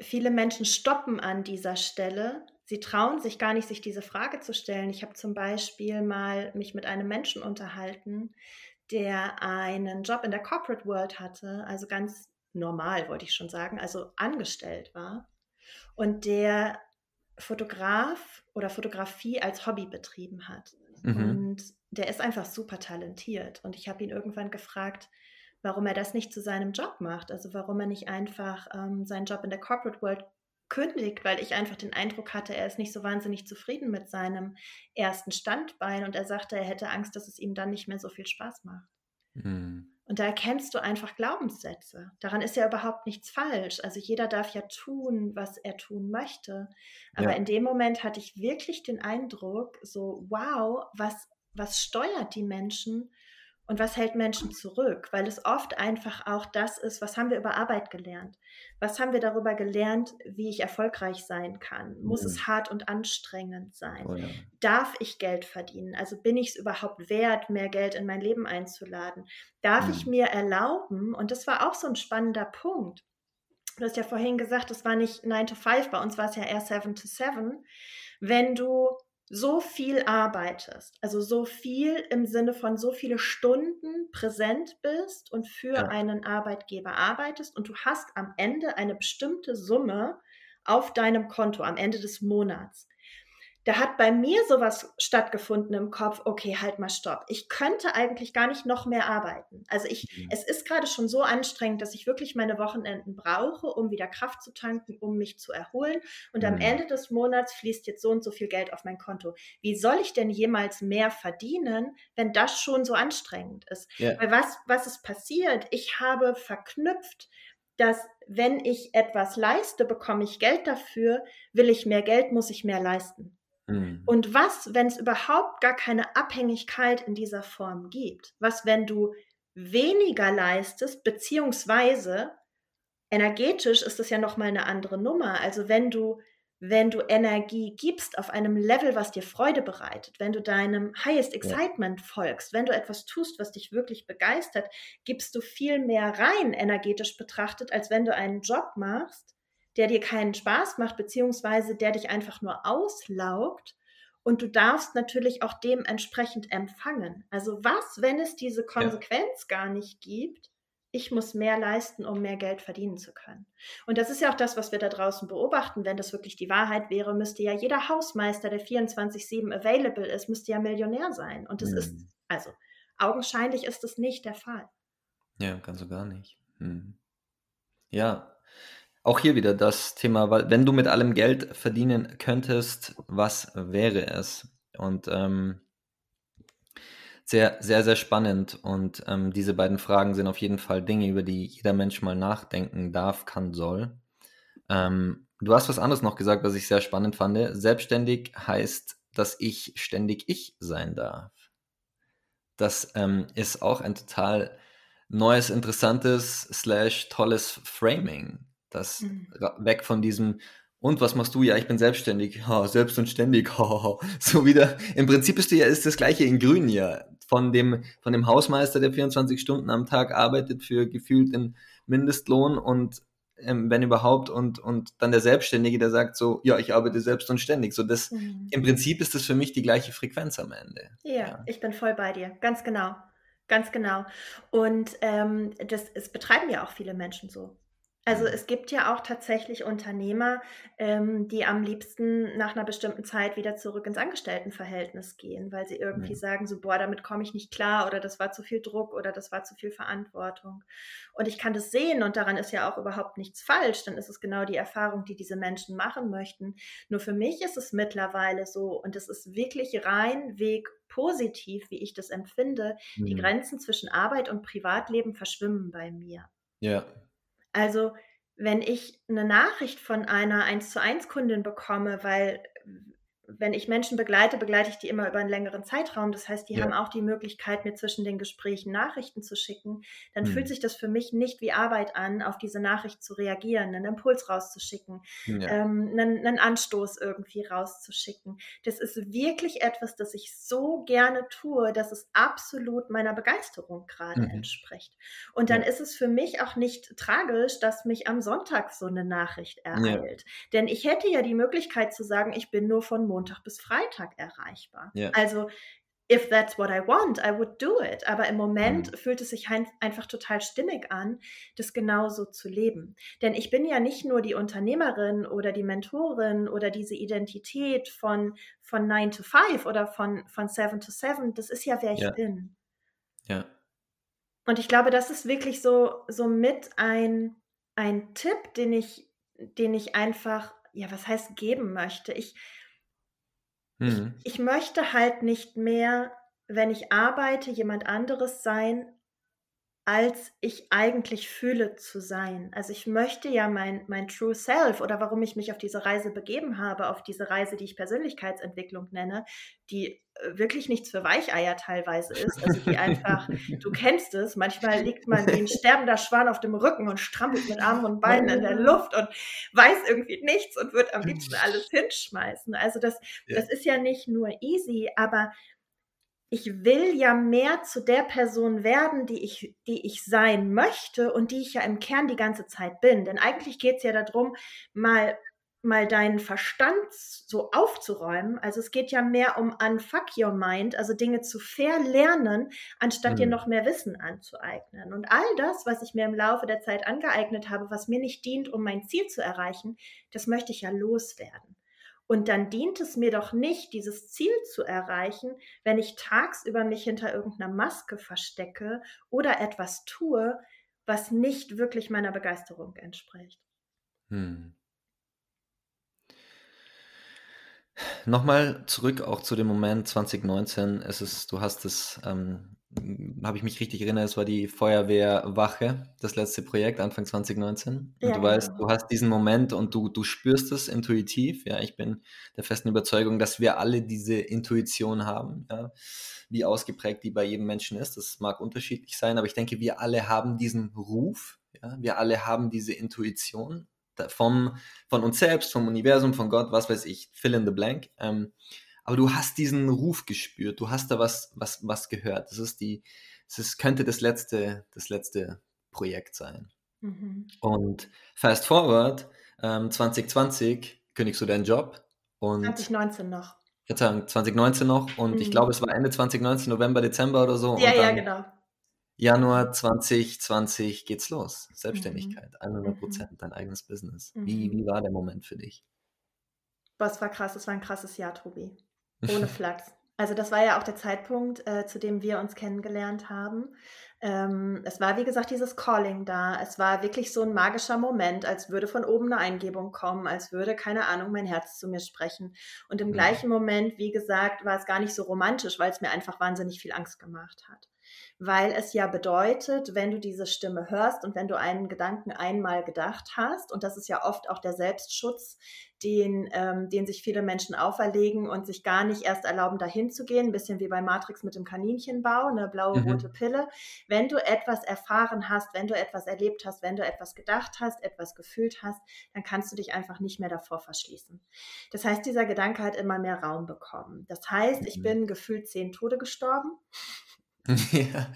viele Menschen stoppen an dieser Stelle, sie trauen sich gar nicht, sich diese Frage zu stellen. Ich habe zum Beispiel mal mich mit einem Menschen unterhalten, der einen Job in der Corporate World hatte, also ganz normal, wollte ich schon sagen, also angestellt war und der Fotograf oder Fotografie als Hobby betrieben hat. Mhm. Und der ist einfach super talentiert. Und ich habe ihn irgendwann gefragt, warum er das nicht zu seinem Job macht. Also warum er nicht einfach ähm, seinen Job in der Corporate World kündigt, weil ich einfach den Eindruck hatte, er ist nicht so wahnsinnig zufrieden mit seinem ersten Standbein und er sagte, er hätte Angst, dass es ihm dann nicht mehr so viel Spaß macht. Mhm. Und da erkennst du einfach Glaubenssätze. Daran ist ja überhaupt nichts falsch. Also jeder darf ja tun, was er tun möchte. Aber ja. in dem Moment hatte ich wirklich den Eindruck, so, wow, was, was steuert die Menschen und was hält Menschen zurück? Weil es oft einfach auch das ist, was haben wir über Arbeit gelernt? Was haben wir darüber gelernt, wie ich erfolgreich sein kann? Muss mhm. es hart und anstrengend sein? Oh ja. Darf ich Geld verdienen? Also bin ich es überhaupt wert, mehr Geld in mein Leben einzuladen? Darf mhm. ich mir erlauben, und das war auch so ein spannender Punkt, du hast ja vorhin gesagt, es war nicht 9 to 5, bei uns war es ja eher 7 to 7, wenn du so viel arbeitest, also so viel im Sinne von so viele Stunden präsent bist und für ja. einen Arbeitgeber arbeitest und du hast am Ende eine bestimmte Summe auf deinem Konto am Ende des Monats da hat bei mir sowas stattgefunden im Kopf, okay, halt mal stopp. Ich könnte eigentlich gar nicht noch mehr arbeiten. Also ich, mhm. es ist gerade schon so anstrengend, dass ich wirklich meine Wochenenden brauche, um wieder Kraft zu tanken, um mich zu erholen. Und mhm. am Ende des Monats fließt jetzt so und so viel Geld auf mein Konto. Wie soll ich denn jemals mehr verdienen, wenn das schon so anstrengend ist? Yeah. Weil was, was ist passiert? Ich habe verknüpft, dass wenn ich etwas leiste, bekomme ich Geld dafür. Will ich mehr Geld, muss ich mehr leisten. Mhm. Und was, wenn es überhaupt gar keine Abhängigkeit in dieser Form gibt? Was, wenn du weniger leistest, beziehungsweise energetisch ist das ja nochmal eine andere Nummer. Also wenn du, wenn du Energie gibst auf einem Level, was dir Freude bereitet, wenn du deinem Highest Excitement ja. folgst, wenn du etwas tust, was dich wirklich begeistert, gibst du viel mehr rein energetisch betrachtet, als wenn du einen Job machst, der dir keinen Spaß macht, beziehungsweise der dich einfach nur auslaugt. Und du darfst natürlich auch dementsprechend empfangen. Also was, wenn es diese Konsequenz ja. gar nicht gibt? Ich muss mehr leisten, um mehr Geld verdienen zu können. Und das ist ja auch das, was wir da draußen beobachten. Wenn das wirklich die Wahrheit wäre, müsste ja jeder Hausmeister, der 24-7 available ist, müsste ja Millionär sein. Und das mhm. ist, also augenscheinlich ist das nicht der Fall. Ja, ganz so gar nicht. Mhm. Ja, auch hier wieder das Thema, wenn du mit allem Geld verdienen könntest, was wäre es? Und ähm, sehr, sehr, sehr spannend. Und ähm, diese beiden Fragen sind auf jeden Fall Dinge, über die jeder Mensch mal nachdenken darf, kann, soll. Ähm, du hast was anderes noch gesagt, was ich sehr spannend fand. Selbstständig heißt, dass ich ständig ich sein darf. Das ähm, ist auch ein total neues, interessantes, slash tolles Framing. Das mhm. weg von diesem, und was machst du? Ja, ich bin selbstständig. Ha, selbst und ständig. Ha, so wieder. Im Prinzip ist, du ja, ist das gleiche in Grün ja. Von dem, von dem Hausmeister, der 24 Stunden am Tag arbeitet für gefühlt den Mindestlohn und ähm, wenn überhaupt, und, und dann der Selbstständige, der sagt so, ja, ich arbeite selbst und ständig. So das, mhm. im Prinzip ist das für mich die gleiche Frequenz am Ende. Ja, ja. ich bin voll bei dir. Ganz genau. Ganz genau. Und ähm, das, es betreiben ja auch viele Menschen so. Also es gibt ja auch tatsächlich Unternehmer, ähm, die am liebsten nach einer bestimmten Zeit wieder zurück ins Angestelltenverhältnis gehen, weil sie irgendwie mhm. sagen, so, boah, damit komme ich nicht klar oder das war zu viel Druck oder das war zu viel Verantwortung. Und ich kann das sehen und daran ist ja auch überhaupt nichts falsch, dann ist es genau die Erfahrung, die diese Menschen machen möchten. Nur für mich ist es mittlerweile so und es ist wirklich rein Weg positiv, wie ich das empfinde. Mhm. Die Grenzen zwischen Arbeit und Privatleben verschwimmen bei mir. Ja, also, wenn ich eine Nachricht von einer 1 zu 1 Kundin bekomme, weil wenn ich Menschen begleite, begleite ich die immer über einen längeren Zeitraum. Das heißt, die ja. haben auch die Möglichkeit, mir zwischen den Gesprächen Nachrichten zu schicken. Dann mhm. fühlt sich das für mich nicht wie Arbeit an, auf diese Nachricht zu reagieren, einen Impuls rauszuschicken, ja. ähm, einen, einen, Anstoß irgendwie rauszuschicken. Das ist wirklich etwas, das ich so gerne tue, dass es absolut meiner Begeisterung gerade mhm. entspricht. Und dann ja. ist es für mich auch nicht tragisch, dass mich am Sonntag so eine Nachricht ereilt. Denn ich hätte ja die Möglichkeit zu sagen, ich bin nur von Montag bis Freitag erreichbar. Ja. Also if that's what I want, I would do it. Aber im Moment mhm. fühlt es sich ein, einfach total stimmig an, das genauso zu leben. Denn ich bin ja nicht nur die Unternehmerin oder die Mentorin oder diese Identität von, von 9 to 5 oder von, von 7 to 7. Das ist ja, wer ich ja. bin. Ja. Und ich glaube, das ist wirklich so, so mit ein, ein Tipp, den ich, den ich einfach, ja, was heißt geben möchte. Ich, Mhm. Ich, ich möchte halt nicht mehr, wenn ich arbeite, jemand anderes sein, als ich eigentlich fühle zu sein. Also ich möchte ja mein, mein True Self oder warum ich mich auf diese Reise begeben habe, auf diese Reise, die ich Persönlichkeitsentwicklung nenne, die äh, wirklich nichts für Weicheier teilweise ist, also die einfach, du kennst es, manchmal liegt man wie ein sterbender Schwan auf dem Rücken und strampelt mit Armen und Beinen in der Luft und weiß irgendwie nichts und wird am liebsten alles hinschmeißen. Also das, das ist ja nicht nur easy, aber ich will ja mehr zu der Person werden, die ich, die ich sein möchte und die ich ja im Kern die ganze Zeit bin. Denn eigentlich geht es ja darum, mal, mal deinen Verstand so aufzuräumen. Also es geht ja mehr um unfuck your mind, also Dinge zu verlernen, anstatt mhm. dir noch mehr Wissen anzueignen. Und all das, was ich mir im Laufe der Zeit angeeignet habe, was mir nicht dient, um mein Ziel zu erreichen, das möchte ich ja loswerden. Und dann dient es mir doch nicht, dieses Ziel zu erreichen, wenn ich tagsüber mich hinter irgendeiner Maske verstecke oder etwas tue, was nicht wirklich meiner Begeisterung entspricht. Hm. Nochmal zurück auch zu dem Moment 2019. Es ist, du hast es ähm, habe ich mich richtig erinnert, es war die Feuerwehrwache, das letzte Projekt Anfang 2019. Ja, und du weißt, genau. du hast diesen Moment und du, du spürst es intuitiv. Ja, ich bin der festen Überzeugung, dass wir alle diese Intuition haben. Ja, wie ausgeprägt die bei jedem Menschen ist. Das mag unterschiedlich sein, aber ich denke, wir alle haben diesen Ruf. Ja, wir alle haben diese Intuition vom, von uns selbst, vom Universum, von Gott, was weiß ich, fill in the blank. Ähm, aber du hast diesen Ruf gespürt, du hast da was, was, was gehört. Das ist die, das ist, könnte das letzte, das letzte Projekt sein. Mhm. Und fast forward, ähm, 2020 kündigst du deinen Job und 2019 noch. Verzeihung, 2019 noch und mhm. ich glaube, es war Ende 2019, November, Dezember oder so. Ja, ja, genau. Januar 2020 geht's los. Selbstständigkeit, mhm. 100 Prozent, mhm. dein eigenes Business. Wie, mhm. wie war der Moment für dich? Was war krass? Es war ein krasses Jahr, Tobi. Ohne Flachs. Also das war ja auch der Zeitpunkt, äh, zu dem wir uns kennengelernt haben. Ähm, es war, wie gesagt, dieses Calling da. Es war wirklich so ein magischer Moment, als würde von oben eine Eingebung kommen, als würde, keine Ahnung, mein Herz zu mir sprechen. Und im mhm. gleichen Moment, wie gesagt, war es gar nicht so romantisch, weil es mir einfach wahnsinnig viel Angst gemacht hat weil es ja bedeutet, wenn du diese Stimme hörst und wenn du einen Gedanken einmal gedacht hast, und das ist ja oft auch der Selbstschutz, den, ähm, den sich viele Menschen auferlegen und sich gar nicht erst erlauben, dahin zu gehen, ein bisschen wie bei Matrix mit dem Kaninchenbau, eine blaue, mhm. rote Pille. Wenn du etwas erfahren hast, wenn du etwas erlebt hast, wenn du etwas gedacht hast, etwas gefühlt hast, dann kannst du dich einfach nicht mehr davor verschließen. Das heißt, dieser Gedanke hat immer mehr Raum bekommen. Das heißt, ich mhm. bin gefühlt zehn Tode gestorben. Ja.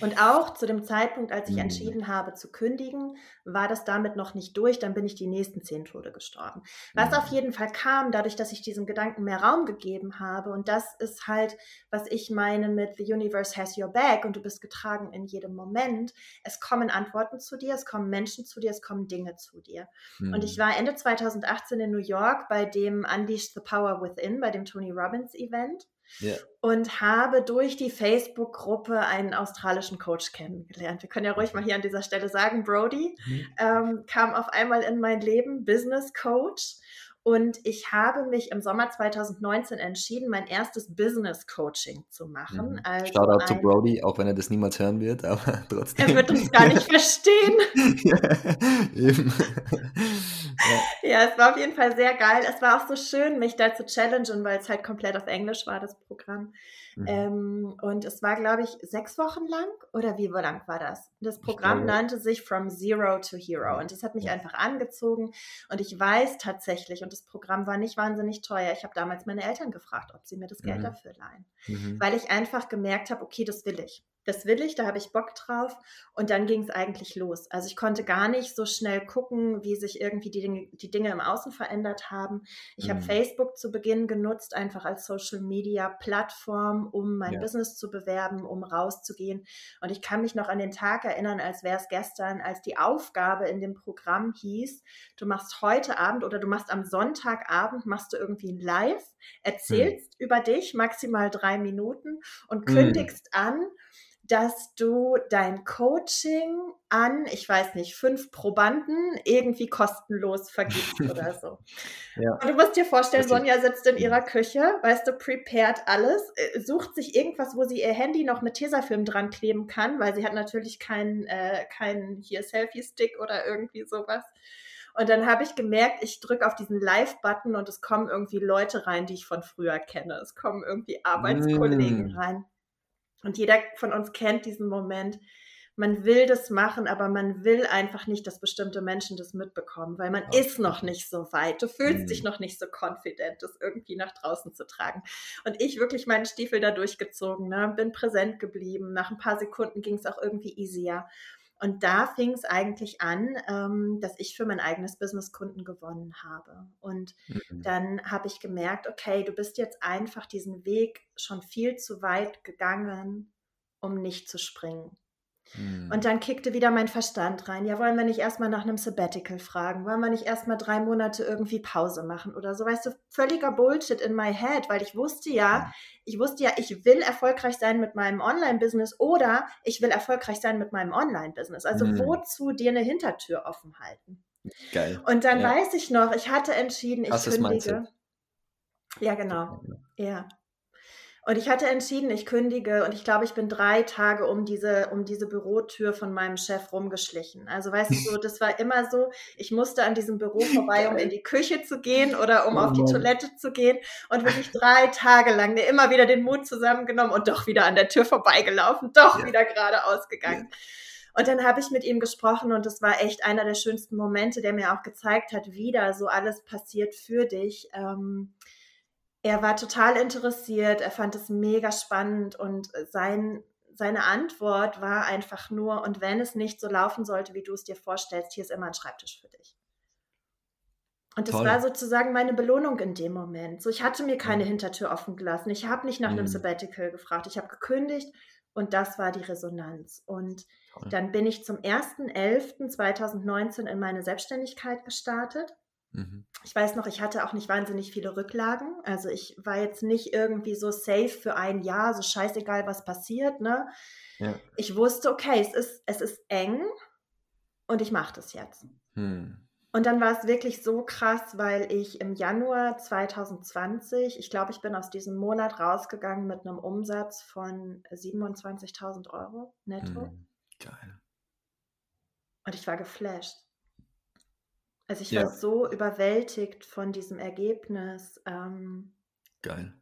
Und auch zu dem Zeitpunkt, als ich mhm. entschieden habe zu kündigen, war das damit noch nicht durch. Dann bin ich die nächsten zehn Tode gestorben. Was mhm. auf jeden Fall kam, dadurch, dass ich diesem Gedanken mehr Raum gegeben habe. Und das ist halt, was ich meine mit The Universe has your back und du bist getragen in jedem Moment. Es kommen Antworten zu dir, es kommen Menschen zu dir, es kommen Dinge zu dir. Mhm. Und ich mhm. war Ende 2018 in New York bei dem Unleash the Power Within, bei dem Tony Robbins Event. Yeah. Und habe durch die Facebook-Gruppe einen australischen Coach kennengelernt. Wir können ja ruhig mal hier an dieser Stelle sagen, Brody mhm. ähm, kam auf einmal in mein Leben, Business Coach. Und ich habe mich im Sommer 2019 entschieden, mein erstes Business Coaching zu machen. Mhm. Also Shoutout zu Brody, auch wenn er das niemals hören wird, aber trotzdem. Er wird uns gar nicht verstehen. ja, eben. Ja. ja, es war auf jeden Fall sehr geil. Es war auch so schön, mich da zu challengen, weil es halt komplett auf Englisch war, das Programm. Mhm. Ähm, und es war, glaube ich, sechs Wochen lang oder wie lang war das? Das Programm nannte sich From Zero to Hero und das hat mich ja. einfach angezogen und ich weiß tatsächlich, und das Programm war nicht wahnsinnig teuer, ich habe damals meine Eltern gefragt, ob sie mir das Geld mhm. dafür leihen, mhm. weil ich einfach gemerkt habe, okay, das will ich das will ich, da habe ich Bock drauf. Und dann ging es eigentlich los. Also ich konnte gar nicht so schnell gucken, wie sich irgendwie die Dinge, die Dinge im Außen verändert haben. Ich mhm. habe Facebook zu Beginn genutzt, einfach als Social-Media-Plattform, um mein ja. Business zu bewerben, um rauszugehen. Und ich kann mich noch an den Tag erinnern, als wäre es gestern, als die Aufgabe in dem Programm hieß, du machst heute Abend oder du machst am Sonntagabend, machst du irgendwie ein Live, erzählst mhm. über dich maximal drei Minuten und mhm. kündigst mhm. an, dass du dein Coaching an, ich weiß nicht, fünf Probanden irgendwie kostenlos vergibst oder so. Ja. Und du musst dir vorstellen, Sonja sitzt in ihrer Küche, weißt du, prepared alles, äh, sucht sich irgendwas, wo sie ihr Handy noch mit Tesafilm dran kleben kann, weil sie hat natürlich keinen äh, kein hier Selfie-Stick oder irgendwie sowas. Und dann habe ich gemerkt, ich drücke auf diesen Live-Button und es kommen irgendwie Leute rein, die ich von früher kenne. Es kommen irgendwie Arbeitskollegen mm. rein. Und jeder von uns kennt diesen Moment. Man will das machen, aber man will einfach nicht, dass bestimmte Menschen das mitbekommen, weil man ja. ist noch nicht so weit. Du fühlst mhm. dich noch nicht so confident, das irgendwie nach draußen zu tragen. Und ich wirklich meinen Stiefel da durchgezogen, ne? bin präsent geblieben. Nach ein paar Sekunden ging es auch irgendwie easier. Und da fing es eigentlich an, ähm, dass ich für mein eigenes Business Kunden gewonnen habe. Und mhm. dann habe ich gemerkt, okay, du bist jetzt einfach diesen Weg schon viel zu weit gegangen, um nicht zu springen. Mhm. Und dann kickte wieder mein Verstand rein. Ja, wollen wir nicht erstmal nach einem Sabbatical fragen? Wollen wir nicht erstmal drei Monate irgendwie Pause machen oder so? Weißt du, völliger Bullshit in my head, weil ich wusste ja, ich wusste ja, ich will erfolgreich sein mit meinem Online-Business oder ich will erfolgreich sein mit meinem Online-Business. Also mhm. wozu dir eine Hintertür offen halten? Geil. Und dann ja. weiß ich noch, ich hatte entschieden, ich Krasses kündige. Ja, genau. Ja. Und ich hatte entschieden, ich kündige und ich glaube, ich bin drei Tage um diese, um diese Bürotür von meinem Chef rumgeschlichen. Also weißt du, so, das war immer so, ich musste an diesem Büro vorbei, um in die Küche zu gehen oder um oh, auf die Toilette zu gehen und wirklich drei Tage lang mir immer wieder den Mut zusammengenommen und doch wieder an der Tür vorbeigelaufen, doch ja. wieder geradeaus gegangen. Ja. Und dann habe ich mit ihm gesprochen und das war echt einer der schönsten Momente, der mir auch gezeigt hat, wieder so alles passiert für dich. Ähm, er war total interessiert, er fand es mega spannend und sein, seine Antwort war einfach nur, und wenn es nicht so laufen sollte, wie du es dir vorstellst, hier ist immer ein Schreibtisch für dich. Und das Toll. war sozusagen meine Belohnung in dem Moment. So, ich hatte mir keine. Hintertür offen gelassen. Ich habe nicht nach mhm. einem Sabbatical gefragt. Ich habe gekündigt und das war die Resonanz. Und Toll. dann bin ich zum 1.11.2019 in meine Selbstständigkeit gestartet Mhm. Ich weiß noch, ich hatte auch nicht wahnsinnig viele Rücklagen. Also ich war jetzt nicht irgendwie so safe für ein Jahr, so scheißegal, was passiert. Ne? Ja. Ich wusste, okay, es ist, es ist eng und ich mache das jetzt. Hm. Und dann war es wirklich so krass, weil ich im Januar 2020, ich glaube, ich bin aus diesem Monat rausgegangen mit einem Umsatz von 27.000 Euro netto. Hm. Geil. Und ich war geflasht. Also ich ja. war so überwältigt von diesem Ergebnis. Ähm, Geil.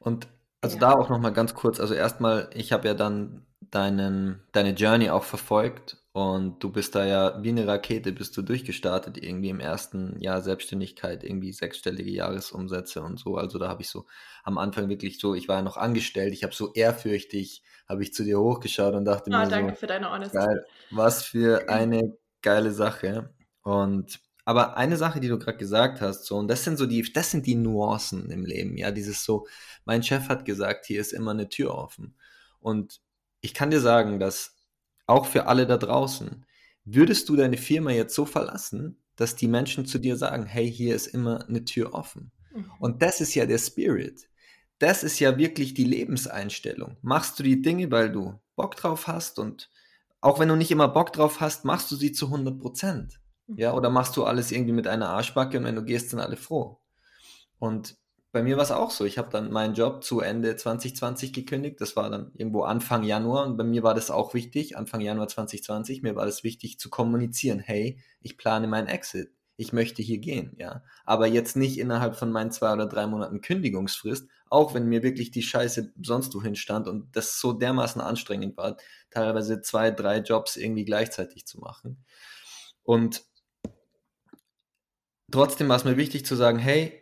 Und also ja. da auch nochmal ganz kurz, also erstmal, ich habe ja dann deinen, deine Journey auch verfolgt und du bist da ja wie eine Rakete, bist du durchgestartet, irgendwie im ersten Jahr Selbstständigkeit, irgendwie sechsstellige Jahresumsätze und so. Also da habe ich so am Anfang wirklich so, ich war ja noch angestellt, ich habe so ehrfürchtig, habe ich zu dir hochgeschaut und dachte oh, mir danke so, für deine Honesty. Geil, was für eine geile Sache. Und aber eine Sache, die du gerade gesagt hast, so, und das sind so die, das sind die Nuancen im Leben, ja, dieses so, mein Chef hat gesagt, hier ist immer eine Tür offen. Und ich kann dir sagen, dass auch für alle da draußen, würdest du deine Firma jetzt so verlassen, dass die Menschen zu dir sagen, hey, hier ist immer eine Tür offen. Mhm. Und das ist ja der Spirit. Das ist ja wirklich die Lebenseinstellung. Machst du die Dinge, weil du Bock drauf hast und auch wenn du nicht immer Bock drauf hast, machst du sie zu 100 Prozent. Mhm. Ja, oder machst du alles irgendwie mit einer Arschbacke und wenn du gehst, sind alle froh. Und bei mir war es auch so. Ich habe dann meinen Job zu Ende 2020 gekündigt. Das war dann irgendwo Anfang Januar. Und bei mir war das auch wichtig, Anfang Januar 2020. Mir war es wichtig zu kommunizieren. Hey, ich plane meinen Exit. Ich möchte hier gehen, ja. Aber jetzt nicht innerhalb von meinen zwei oder drei Monaten Kündigungsfrist, auch wenn mir wirklich die Scheiße sonst wohin stand und das so dermaßen anstrengend war, teilweise zwei, drei Jobs irgendwie gleichzeitig zu machen. Und trotzdem war es mir wichtig zu sagen, hey,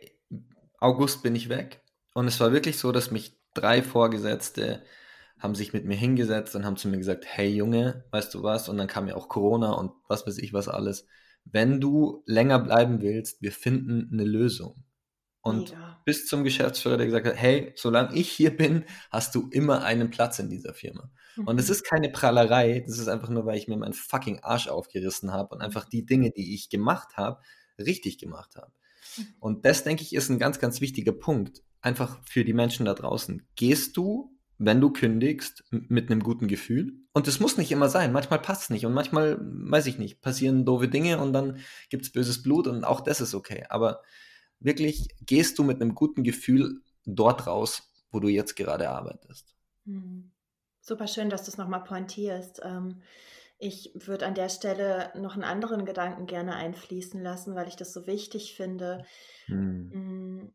August bin ich weg. Und es war wirklich so, dass mich drei Vorgesetzte haben sich mit mir hingesetzt und haben zu mir gesagt, hey Junge, weißt du was? Und dann kam ja auch Corona und was weiß ich was alles. Wenn du länger bleiben willst, wir finden eine Lösung. Und Mega. bis zum Geschäftsführer, der gesagt hat, hey, solange ich hier bin, hast du immer einen Platz in dieser Firma. Mhm. Und es ist keine Prahlerei, das ist einfach nur, weil ich mir meinen fucking Arsch aufgerissen habe und einfach die Dinge, die ich gemacht habe, richtig gemacht habe. Und das, denke ich, ist ein ganz, ganz wichtiger Punkt. Einfach für die Menschen da draußen. Gehst du, wenn du kündigst, mit einem guten Gefühl? Und es muss nicht immer sein. Manchmal passt es nicht. Und manchmal, weiß ich nicht, passieren doofe Dinge und dann gibt es böses Blut und auch das ist okay. Aber wirklich, gehst du mit einem guten Gefühl dort raus, wo du jetzt gerade arbeitest? Mhm. Super schön, dass du es nochmal pointierst. Ähm, ich würde an der Stelle noch einen anderen Gedanken gerne einfließen lassen, weil ich das so wichtig finde. Hm.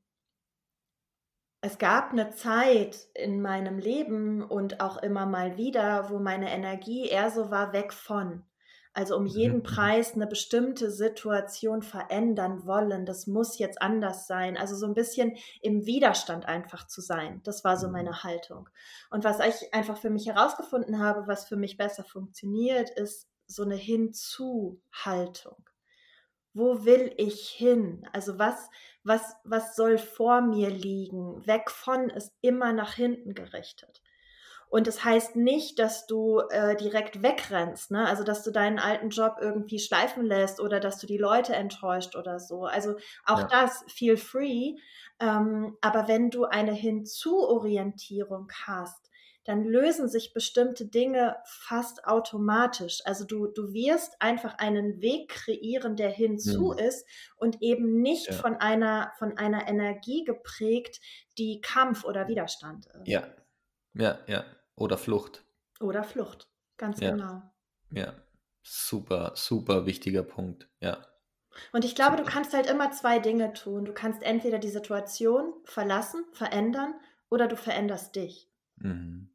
Es gab eine Zeit in meinem Leben und auch immer mal wieder, wo meine Energie eher so war, weg von. Also um jeden. Preis eine bestimmte Situation verändern wollen. Das muss jetzt anders sein. Also so ein bisschen im Widerstand einfach zu sein. Das war so mhm. meine Haltung. Und was ich einfach für mich herausgefunden habe, was für mich besser funktioniert, ist so eine Hinzu-Haltung. Wo will ich hin? Also was, was, was soll vor mir liegen? Weg von ist immer nach hinten gerichtet. Und das heißt nicht, dass du äh, direkt wegrennst, ne? also dass du deinen alten Job irgendwie schleifen lässt oder dass du die Leute enttäuscht oder so. Also auch ja. das, feel free. Ähm, aber wenn du eine Hinzuorientierung hast, dann lösen sich bestimmte Dinge fast automatisch. Also du, du wirst einfach einen Weg kreieren, der hinzu mhm. ist und eben nicht ja. von, einer, von einer Energie geprägt, die Kampf oder Widerstand ist. Ja, ja, ja. Oder Flucht. Oder Flucht, ganz ja. genau. Ja, super, super wichtiger Punkt, ja. Und ich glaube, du kannst halt immer zwei Dinge tun. Du kannst entweder die Situation verlassen, verändern oder du veränderst dich. Mhm.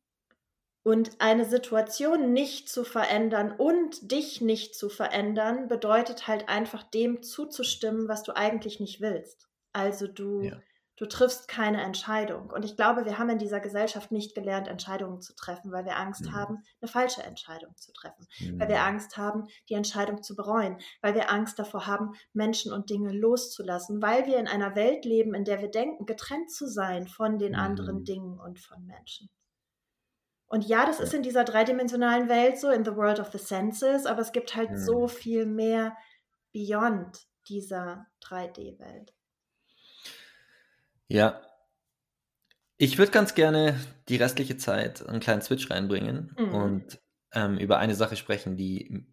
Und eine Situation nicht zu verändern und dich nicht zu verändern, bedeutet halt einfach dem zuzustimmen, was du eigentlich nicht willst. Also du ja. Du triffst keine Entscheidung. Und ich glaube, wir haben in dieser Gesellschaft nicht gelernt, Entscheidungen zu treffen, weil wir Angst mhm. haben, eine falsche Entscheidung zu treffen. Mhm. Weil wir mhm. Angst haben, die Entscheidung zu bereuen. Weil wir Angst davor haben, Menschen und Dinge loszulassen. Weil wir in einer Welt leben, in der wir denken, getrennt zu sein von den mhm. anderen Dingen und von Menschen. Und ja, das ist in dieser dreidimensionalen Welt so, in the world of the senses, aber es gibt halt so viel mehr beyond dieser 3D-Welt? Ja, ich würde ganz gerne die restliche Zeit einen kleinen Switch reinbringen mhm. und ähm, über eine Sache sprechen, die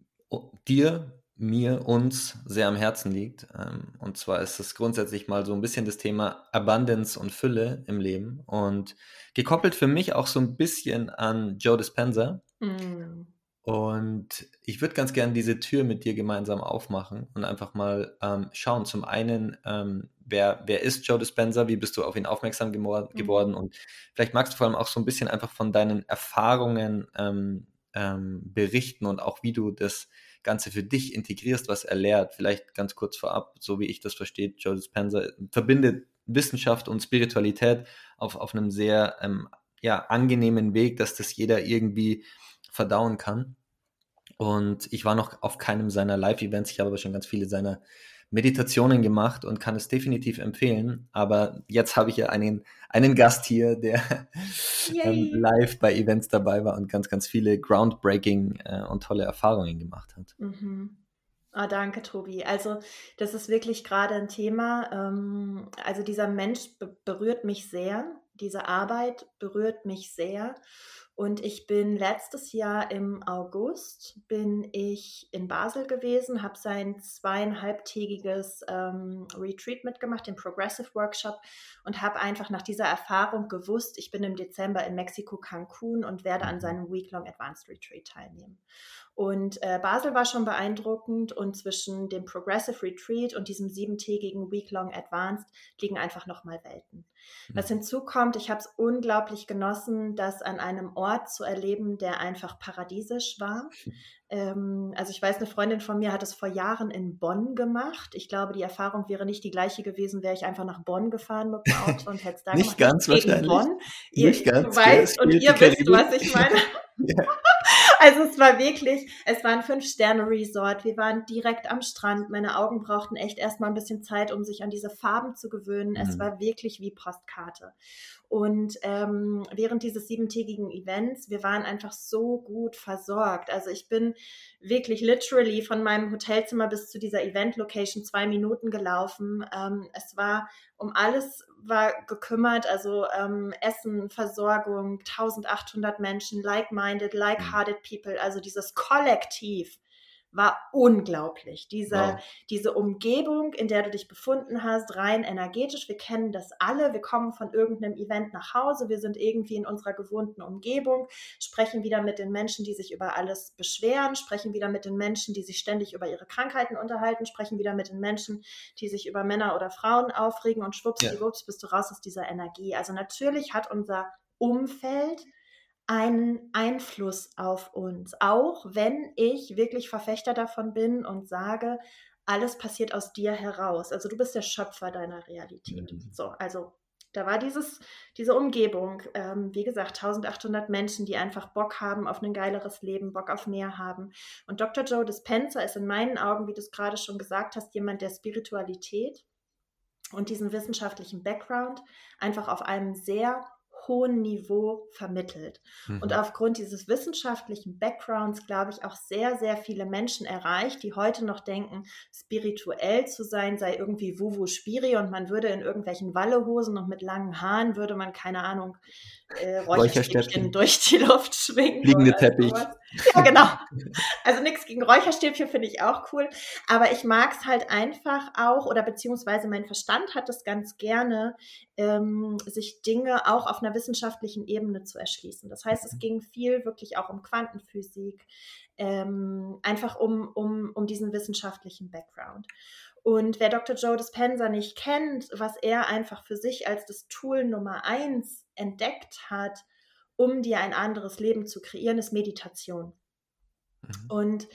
dir, mir, uns sehr am Herzen liegt. Ähm, und zwar ist es grundsätzlich mal so ein bisschen das Thema Abundance und Fülle im Leben und gekoppelt für mich auch so ein bisschen an Joe Dispenza. Mhm. Und ich würde ganz gerne diese Tür mit dir gemeinsam aufmachen und einfach mal ähm, schauen. Zum einen, ähm, wer, wer ist Joe Dispenza? Wie bist du auf ihn aufmerksam mhm. geworden? Mhm. Und vielleicht magst du vor allem auch so ein bisschen einfach von deinen Erfahrungen ähm, ähm, berichten und auch wie du das Ganze für dich integrierst, was er lehrt. Vielleicht ganz kurz vorab, so wie ich das verstehe, Joe Dispenza verbindet Wissenschaft und Spiritualität auf, auf einem sehr ähm, ja, angenehmen Weg, dass das jeder irgendwie verdauen kann. Und ich war noch auf keinem seiner Live-Events, ich habe aber schon ganz viele seiner Meditationen gemacht und kann es definitiv empfehlen. Aber jetzt habe ich ja einen, einen Gast hier, der ähm, live bei Events dabei war und ganz, ganz viele groundbreaking äh, und tolle Erfahrungen gemacht hat. Mhm. Ah, danke, Tobi. Also, das ist wirklich gerade ein Thema. Ähm, also, dieser Mensch berührt mich sehr. Diese Arbeit berührt mich sehr. Und ich bin letztes Jahr im August bin ich in Basel gewesen, habe sein zweieinhalbtägiges ähm, Retreat mitgemacht, den Progressive Workshop und habe einfach nach dieser Erfahrung gewusst, ich bin im Dezember in Mexiko Cancun und werde an seinem Week-Long Advanced Retreat teilnehmen. Und äh, Basel war schon beeindruckend und zwischen dem Progressive Retreat und diesem siebentägigen Week-Long Advanced liegen einfach nochmal Welten. Was hinzukommt, ich habe es unglaublich genossen, das an einem Ort zu erleben, der einfach paradiesisch war. Ähm, also ich weiß, eine Freundin von mir hat es vor Jahren in Bonn gemacht. Ich glaube, die Erfahrung wäre nicht die gleiche gewesen, wäre ich einfach nach Bonn gefahren mit dem Auto und hätte es da nicht gemacht. Ganz wahrscheinlich. Bonn. Ihr, nicht ganz. Weißt, und ihr wisst, was ich meine. ja. Also es war wirklich, es war ein Fünf-Sterne-Resort. Wir waren direkt am Strand. Meine Augen brauchten echt erstmal ein bisschen Zeit, um sich an diese Farben zu gewöhnen. Mhm. Es war wirklich wie Postkarte. Und ähm, während dieses siebentägigen Events, wir waren einfach so gut versorgt. Also ich bin wirklich literally von meinem Hotelzimmer bis zu dieser Event-Location zwei Minuten gelaufen. Ähm, es war um alles war gekümmert, also ähm, Essen, Versorgung, 1800 Menschen, like-minded, like-hearted mhm. people, also dieses Kollektiv war unglaublich. Diese, wow. diese Umgebung, in der du dich befunden hast, rein energetisch. Wir kennen das alle. Wir kommen von irgendeinem Event nach Hause. Wir sind irgendwie in unserer gewohnten Umgebung, sprechen wieder mit den Menschen, die sich über alles beschweren, sprechen wieder mit den Menschen, die sich ständig über ihre Krankheiten unterhalten, sprechen wieder mit den Menschen, die sich über Männer oder Frauen aufregen und schwuppsdiwupps ja. bist du raus aus dieser Energie. Also natürlich hat unser Umfeld einen Einfluss auf uns, auch wenn ich wirklich Verfechter davon bin und sage, alles passiert aus dir heraus. Also du bist der Schöpfer deiner Realität. Mhm. So, also da war dieses, diese Umgebung, ähm, wie gesagt, 1800 Menschen, die einfach Bock haben auf ein geileres Leben, Bock auf mehr haben. Und Dr. Joe Dispenza ist in meinen Augen, wie du es gerade schon gesagt hast, jemand der Spiritualität und diesen wissenschaftlichen Background einfach auf einem sehr hohen Niveau vermittelt. Mhm. Und aufgrund dieses wissenschaftlichen Backgrounds, glaube ich, auch sehr, sehr viele Menschen erreicht, die heute noch denken, spirituell zu sein sei irgendwie Wuwu Spiri und man würde in irgendwelchen Wallehosen und mit langen Haaren würde man, keine Ahnung, äh, Räucherstäbchen durch die Luft schwingen. Liegende Teppich. Sowas. Ja, genau. Also nichts gegen Räucherstäbchen finde ich auch cool. Aber ich mag es halt einfach auch, oder beziehungsweise mein Verstand hat es ganz gerne, ähm, sich Dinge auch auf einer wissenschaftlichen Ebene zu erschließen. Das heißt, es mhm. ging viel wirklich auch um Quantenphysik, ähm, einfach um, um, um diesen wissenschaftlichen Background. Und wer Dr. Joe Dispenza nicht kennt, was er einfach für sich als das Tool Nummer eins entdeckt hat, um dir ein anderes Leben zu kreieren, ist Meditation. Mhm. Und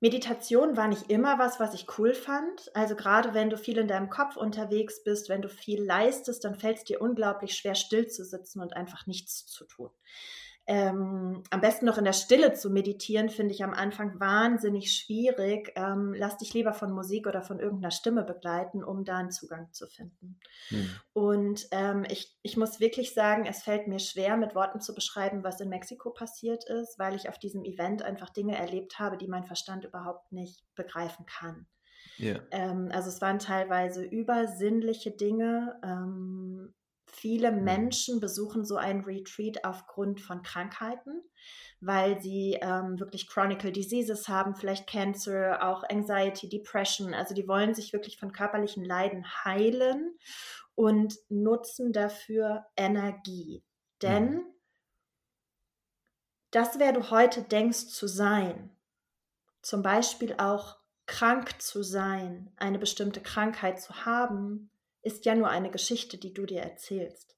Meditation war nicht immer was, was ich cool fand. Also gerade wenn du viel in deinem Kopf unterwegs bist, wenn du viel leistest, dann fällt es dir unglaublich schwer, still zu sitzen und einfach nichts zu tun ähm, am besten noch in der Stille zu meditieren, finde ich am Anfang wahnsinnig schwierig. Ähm, lass dich lieber von Musik oder von irgendeiner Stimme begleiten, um da einen Zugang zu finden. Hm. Und ähm, ich, ich muss wirklich sagen, es fällt mir schwer, mit Worten zu beschreiben, was in Mexiko passiert ist, weil ich auf diesem Event einfach Dinge erlebt habe, die mein Verstand überhaupt nicht begreifen kann. Yeah. Ähm, also es waren teilweise übersinnliche Dinge. Viele mhm. Menschen besuchen so ein Retreat aufgrund von Krankheiten, weil sie ähm, wirklich Chronicle Diseases haben, vielleicht Cancer, auch Anxiety, Depression. Also die wollen sich wirklich von körperlichen Leiden heilen und nutzen dafür Energie. Denn mhm. das, wer du heute denkst zu sein, zum Beispiel auch krank zu sein, eine bestimmte Krankheit zu haben, ist ja nur eine Geschichte, die du dir erzählst.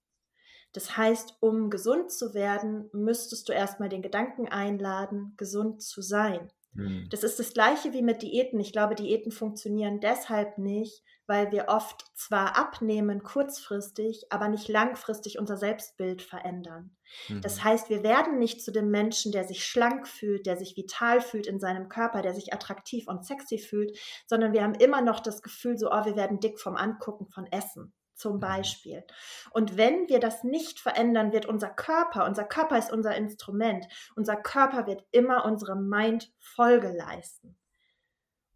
Das heißt, um gesund zu werden, müsstest du erstmal den Gedanken einladen, gesund zu sein. Mhm. Das ist das gleiche wie mit Diäten. Ich glaube, Diäten funktionieren deshalb nicht, weil wir oft zwar abnehmen kurzfristig, aber nicht langfristig unser Selbstbild verändern. Mhm. Das heißt, wir werden nicht zu dem Menschen, der sich schlank fühlt, der sich vital fühlt in seinem Körper, der sich attraktiv und sexy fühlt, sondern wir haben immer noch das Gefühl, so, oh, wir werden dick vom Angucken von Essen zum mhm. Beispiel. Und wenn wir das nicht verändern, wird unser Körper, unser Körper ist unser Instrument, unser Körper wird immer unserem Mind Folge leisten.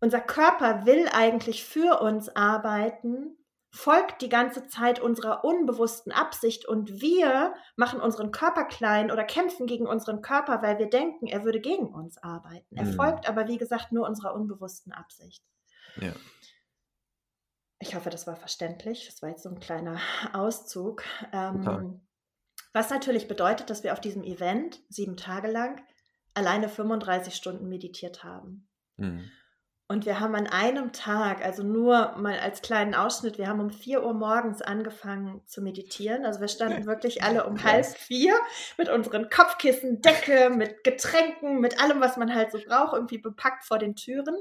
Unser Körper will eigentlich für uns arbeiten, folgt die ganze Zeit unserer unbewussten Absicht und wir machen unseren Körper klein oder kämpfen gegen unseren Körper, weil wir denken, er würde gegen uns arbeiten. Er mhm. folgt aber, wie gesagt, nur unserer unbewussten Absicht. Ja. Ich hoffe, das war verständlich. Das war jetzt so ein kleiner Auszug. Ähm, was natürlich bedeutet, dass wir auf diesem Event sieben Tage lang alleine 35 Stunden meditiert haben. Mhm. Und wir haben an einem Tag, also nur mal als kleinen Ausschnitt, wir haben um 4 Uhr morgens angefangen zu meditieren. Also wir standen wirklich alle um halb vier mit unseren Kopfkissen, Decke, mit Getränken, mit allem, was man halt so braucht, irgendwie bepackt vor den Türen.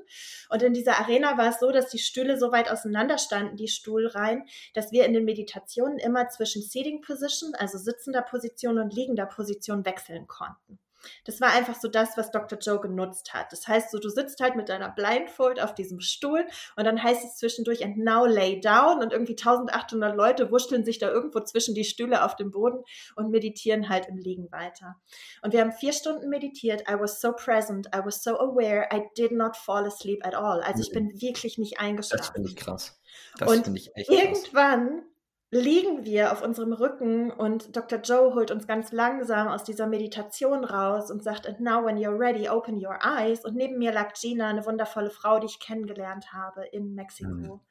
Und in dieser Arena war es so, dass die Stühle so weit auseinander standen, die Stuhlreihen, dass wir in den Meditationen immer zwischen Seating Position, also sitzender Position und liegender Position wechseln konnten. Das war einfach so das, was Dr. Joe genutzt hat. Das heißt, so du sitzt halt mit deiner Blindfold auf diesem Stuhl und dann heißt es zwischendurch and now lay down und irgendwie 1800 Leute wuscheln sich da irgendwo zwischen die Stühle auf dem Boden und meditieren halt im Liegen weiter. Und wir haben vier Stunden meditiert. I was so present, I was so aware, I did not fall asleep at all. Also ich bin wirklich nicht eingeschlafen. Das finde ich krass. Das und ich echt irgendwann liegen wir auf unserem Rücken und Dr. Joe holt uns ganz langsam aus dieser Meditation raus und sagt, and now when you're ready, open your eyes. Und neben mir lag Gina, eine wundervolle Frau, die ich kennengelernt habe in Mexiko. Mhm.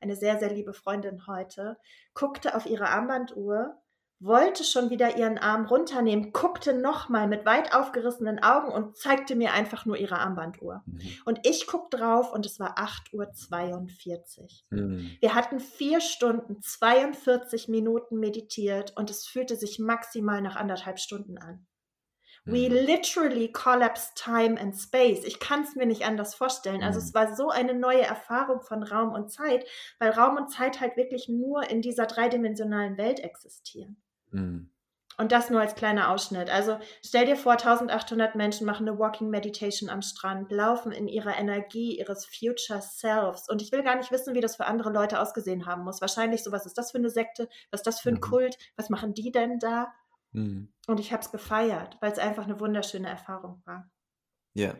Eine sehr, sehr liebe Freundin heute. Guckte auf ihre Armbanduhr wollte schon wieder ihren Arm runternehmen, guckte nochmal mit weit aufgerissenen Augen und zeigte mir einfach nur ihre Armbanduhr. Mhm. Und ich guck drauf und es war 8.42 Uhr. Mhm. Wir hatten vier Stunden, 42 Minuten meditiert und es fühlte sich maximal nach anderthalb Stunden an. We mhm. literally collapsed time and space. Ich kann es mir nicht anders vorstellen. Also es mhm. war so eine neue Erfahrung von Raum und Zeit, weil Raum und Zeit halt wirklich nur in dieser dreidimensionalen Welt existieren. Mhm. Und das nur als kleiner Ausschnitt. Also stell dir vor, 1800 Menschen machen eine Walking Meditation am Strand, laufen in ihrer Energie ihres Future Selves. Und ich will gar nicht wissen, wie das für andere Leute ausgesehen haben muss. Wahrscheinlich so, was ist das für eine Sekte? Was ist das für ein mhm. Kult? Was machen die denn da? Mhm. Und ich habe es gefeiert, weil es einfach eine wunderschöne Erfahrung war. Ja.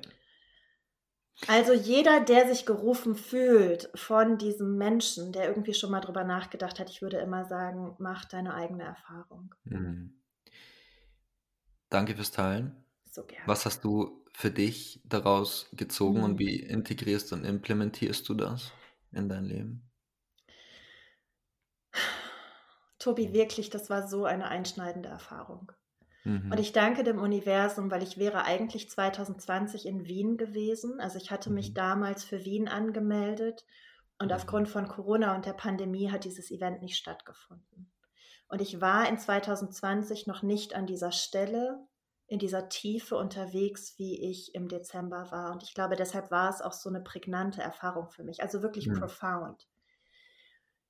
Also jeder, der sich gerufen fühlt von diesem Menschen, der irgendwie schon mal drüber nachgedacht hat, ich würde immer sagen, mach deine eigene Erfahrung. Mhm. Danke fürs Teilen. So gerne. Was hast du für dich daraus gezogen mhm. und wie integrierst und implementierst du das in dein Leben? Tobi, wirklich, das war so eine einschneidende Erfahrung. Mhm. Und ich danke dem Universum, weil ich wäre eigentlich 2020 in Wien gewesen. Also ich hatte mich mhm. damals für Wien angemeldet und mhm. aufgrund von Corona und der Pandemie hat dieses Event nicht stattgefunden. Und ich war in 2020 noch nicht an dieser Stelle, in dieser Tiefe unterwegs, wie ich im Dezember war. Und ich glaube, deshalb war es auch so eine prägnante Erfahrung für mich, also wirklich mhm. profound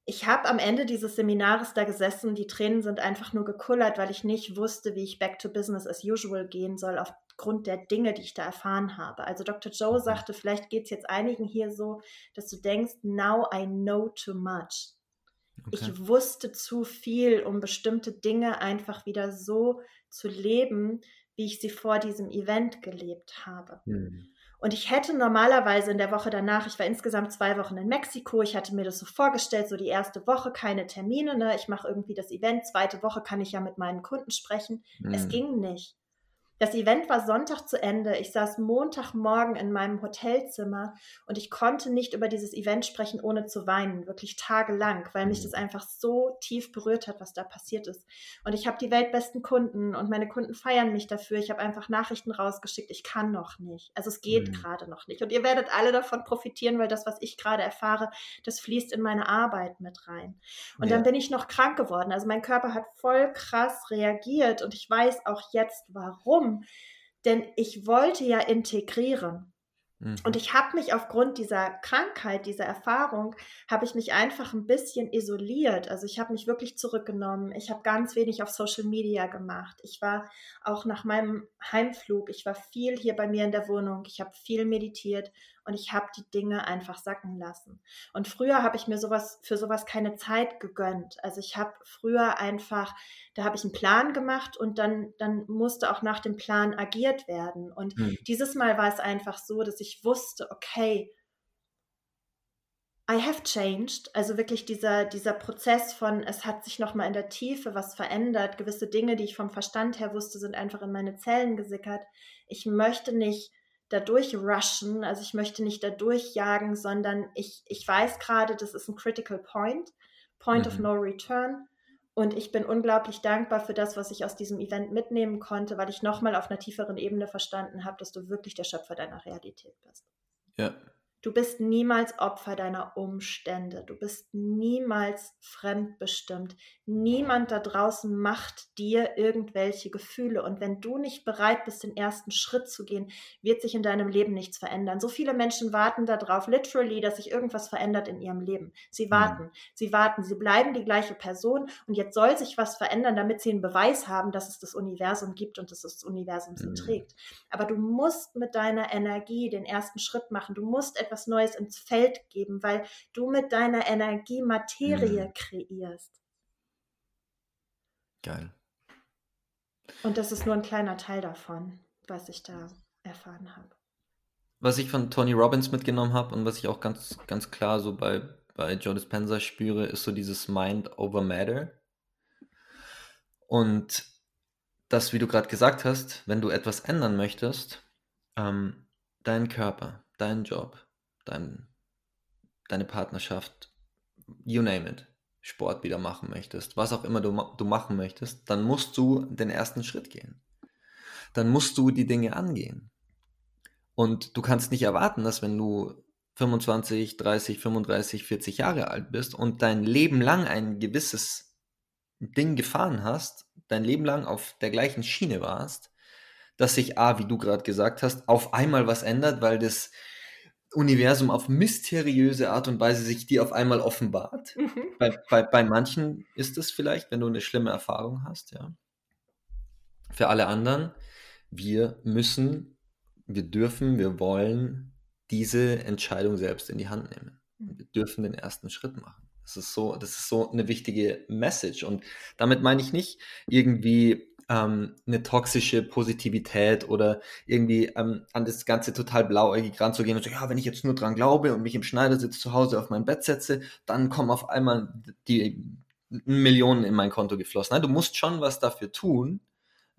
ich habe am Ende dieses Seminares da gesessen, die Tränen sind einfach nur gekullert, weil ich nicht wusste, wie ich back to business as usual gehen soll, aufgrund der Dinge, die ich da erfahren habe. Also Dr. Joe mhm. sagte, vielleicht geht es jetzt einigen hier so, dass du denkst, now I know too much. Okay. Ich wusste zu viel, um bestimmte Dinge einfach wieder so zu leben, wie ich sie vor diesem Event gelebt habe. Mhm. Und ich hätte normalerweise in der Woche danach, ich war insgesamt zwei Wochen in Mexiko, ich hatte mir das so vorgestellt, so die erste Woche keine Termine, ne? ich mache irgendwie das Event, zweite Woche kann ich ja mit meinen Kunden sprechen. Mhm. Es ging nicht. Das Event war Sonntag zu Ende. Ich saß Montagmorgen in meinem Hotelzimmer und ich konnte nicht über dieses Event sprechen, ohne zu weinen, wirklich tagelang, weil mich das mhm. einfach so tief berührt hat, was da passiert ist. Und ich habe die weltbesten Kunden und meine Kunden feiern mich dafür. Ich habe einfach Nachrichten rausgeschickt, ich kann noch nicht. Also es geht mhm. gerade noch nicht. Und ihr werdet alle davon profitieren, weil das, was ich gerade erfahre, das fließt in meine Arbeit mit rein. Und ja. dann bin ich noch krank geworden. Also mein Körper hat voll krass reagiert und ich weiß auch jetzt, warum denn ich wollte ja integrieren. Mhm. Und ich habe mich aufgrund dieser Krankheit, dieser Erfahrung, habe ich mich einfach ein bisschen isoliert. Also ich habe mich wirklich zurückgenommen. Ich habe ganz wenig auf Social Media gemacht. Ich war auch nach meinem Heimflug, ich war viel hier bei mir in der Wohnung. Ich habe viel meditiert und ich habe die Dinge einfach sacken lassen. Und früher habe ich mir sowas für sowas keine Zeit gegönnt. Also ich habe früher einfach, da habe ich einen Plan gemacht und dann dann musste auch nach dem Plan agiert werden. Und hm. dieses Mal war es einfach so, dass ich wusste, okay, I have changed, also wirklich dieser, dieser Prozess von, es hat sich nochmal in der Tiefe was verändert, gewisse Dinge, die ich vom Verstand her wusste, sind einfach in meine Zellen gesickert. Ich möchte nicht dadurch rushen, also ich möchte nicht dadurch jagen, sondern ich, ich weiß gerade, das ist ein Critical Point, Point mhm. of No Return. Und ich bin unglaublich dankbar für das, was ich aus diesem Event mitnehmen konnte, weil ich nochmal auf einer tieferen Ebene verstanden habe, dass du wirklich der Schöpfer deiner Realität bist. Ja, Du bist niemals Opfer deiner Umstände. Du bist niemals fremdbestimmt. Niemand da draußen macht dir irgendwelche Gefühle. Und wenn du nicht bereit bist, den ersten Schritt zu gehen, wird sich in deinem Leben nichts verändern. So viele Menschen warten darauf, literally, dass sich irgendwas verändert in ihrem Leben. Sie mhm. warten, mhm. sie warten, sie bleiben die gleiche Person. Und jetzt soll sich was verändern, damit sie einen Beweis haben, dass es das Universum gibt und dass das Universum sie mhm. trägt. Aber du musst mit deiner Energie den ersten Schritt machen. Du musst etwas Neues ins Feld geben, weil du mit deiner Energie Materie mhm. kreierst. Geil. Und das ist nur ein kleiner Teil davon, was ich da erfahren habe. Was ich von Tony Robbins mitgenommen habe und was ich auch ganz, ganz klar so bei, bei Joe Dispenza spüre, ist so dieses Mind over Matter. Und das, wie du gerade gesagt hast, wenn du etwas ändern möchtest, ähm, dein Körper, dein Job, dein, deine Partnerschaft, you name it, Sport wieder machen möchtest, was auch immer du, du machen möchtest, dann musst du den ersten Schritt gehen. Dann musst du die Dinge angehen. Und du kannst nicht erwarten, dass wenn du 25, 30, 35, 40 Jahre alt bist und dein Leben lang ein gewisses Ding gefahren hast, dein Leben lang auf der gleichen Schiene warst, dass sich A, wie du gerade gesagt hast, auf einmal was ändert, weil das Universum auf mysteriöse Art und Weise sich dir auf einmal offenbart. Mhm. Bei, bei, bei manchen ist es vielleicht, wenn du eine schlimme Erfahrung hast, ja. Für alle anderen, wir müssen, wir dürfen, wir wollen diese Entscheidung selbst in die Hand nehmen. Mhm. Wir dürfen den ersten Schritt machen. Das ist so, das ist so eine wichtige Message. Und damit meine ich nicht irgendwie ähm, eine toxische Positivität oder irgendwie ähm, an das Ganze total blauäugig ranzugehen und so, ja, wenn ich jetzt nur dran glaube und mich im Schneidersitz zu Hause auf mein Bett setze, dann kommen auf einmal die Millionen in mein Konto geflossen. Nein, du musst schon was dafür tun,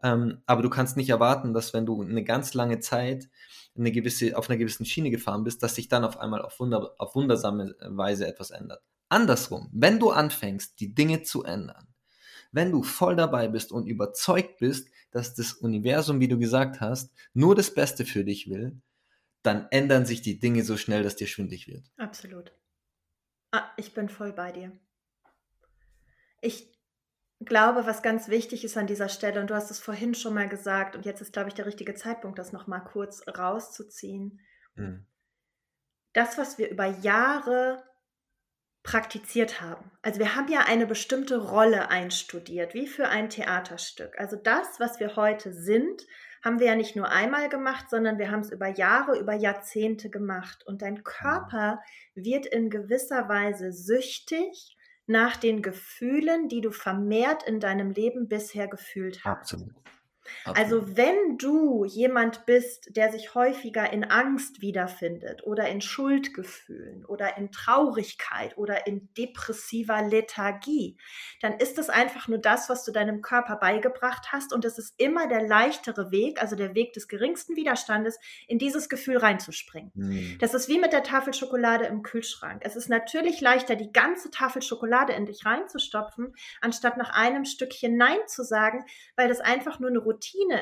ähm, aber du kannst nicht erwarten, dass wenn du eine ganz lange Zeit eine gewisse, auf einer gewissen Schiene gefahren bist, dass sich dann auf einmal auf, wunder, auf wundersame Weise etwas ändert. Andersrum, wenn du anfängst, die Dinge zu ändern, wenn du voll dabei bist und überzeugt bist, dass das Universum, wie du gesagt hast, nur das Beste für dich will, dann ändern sich die Dinge so schnell, dass dir schwindlig wird. Absolut. Ah, ich bin voll bei dir. Ich glaube, was ganz wichtig ist an dieser Stelle, und du hast es vorhin schon mal gesagt, und jetzt ist, glaube ich, der richtige Zeitpunkt, das nochmal kurz rauszuziehen. Mhm. Das, was wir über Jahre praktiziert haben. Also wir haben ja eine bestimmte Rolle einstudiert, wie für ein Theaterstück. Also das, was wir heute sind, haben wir ja nicht nur einmal gemacht, sondern wir haben es über Jahre, über Jahrzehnte gemacht. Und dein Körper wird in gewisser Weise süchtig nach den Gefühlen, die du vermehrt in deinem Leben bisher gefühlt hast. Absolut. Also wenn du jemand bist, der sich häufiger in Angst wiederfindet oder in Schuldgefühlen oder in Traurigkeit oder in depressiver Lethargie, dann ist es einfach nur das, was du deinem Körper beigebracht hast und es ist immer der leichtere Weg, also der Weg des geringsten Widerstandes, in dieses Gefühl reinzuspringen. Mhm. Das ist wie mit der Tafel Schokolade im Kühlschrank. Es ist natürlich leichter, die ganze Tafel Schokolade in dich reinzustopfen, anstatt nach einem Stückchen Nein zu sagen, weil das einfach nur eine Routine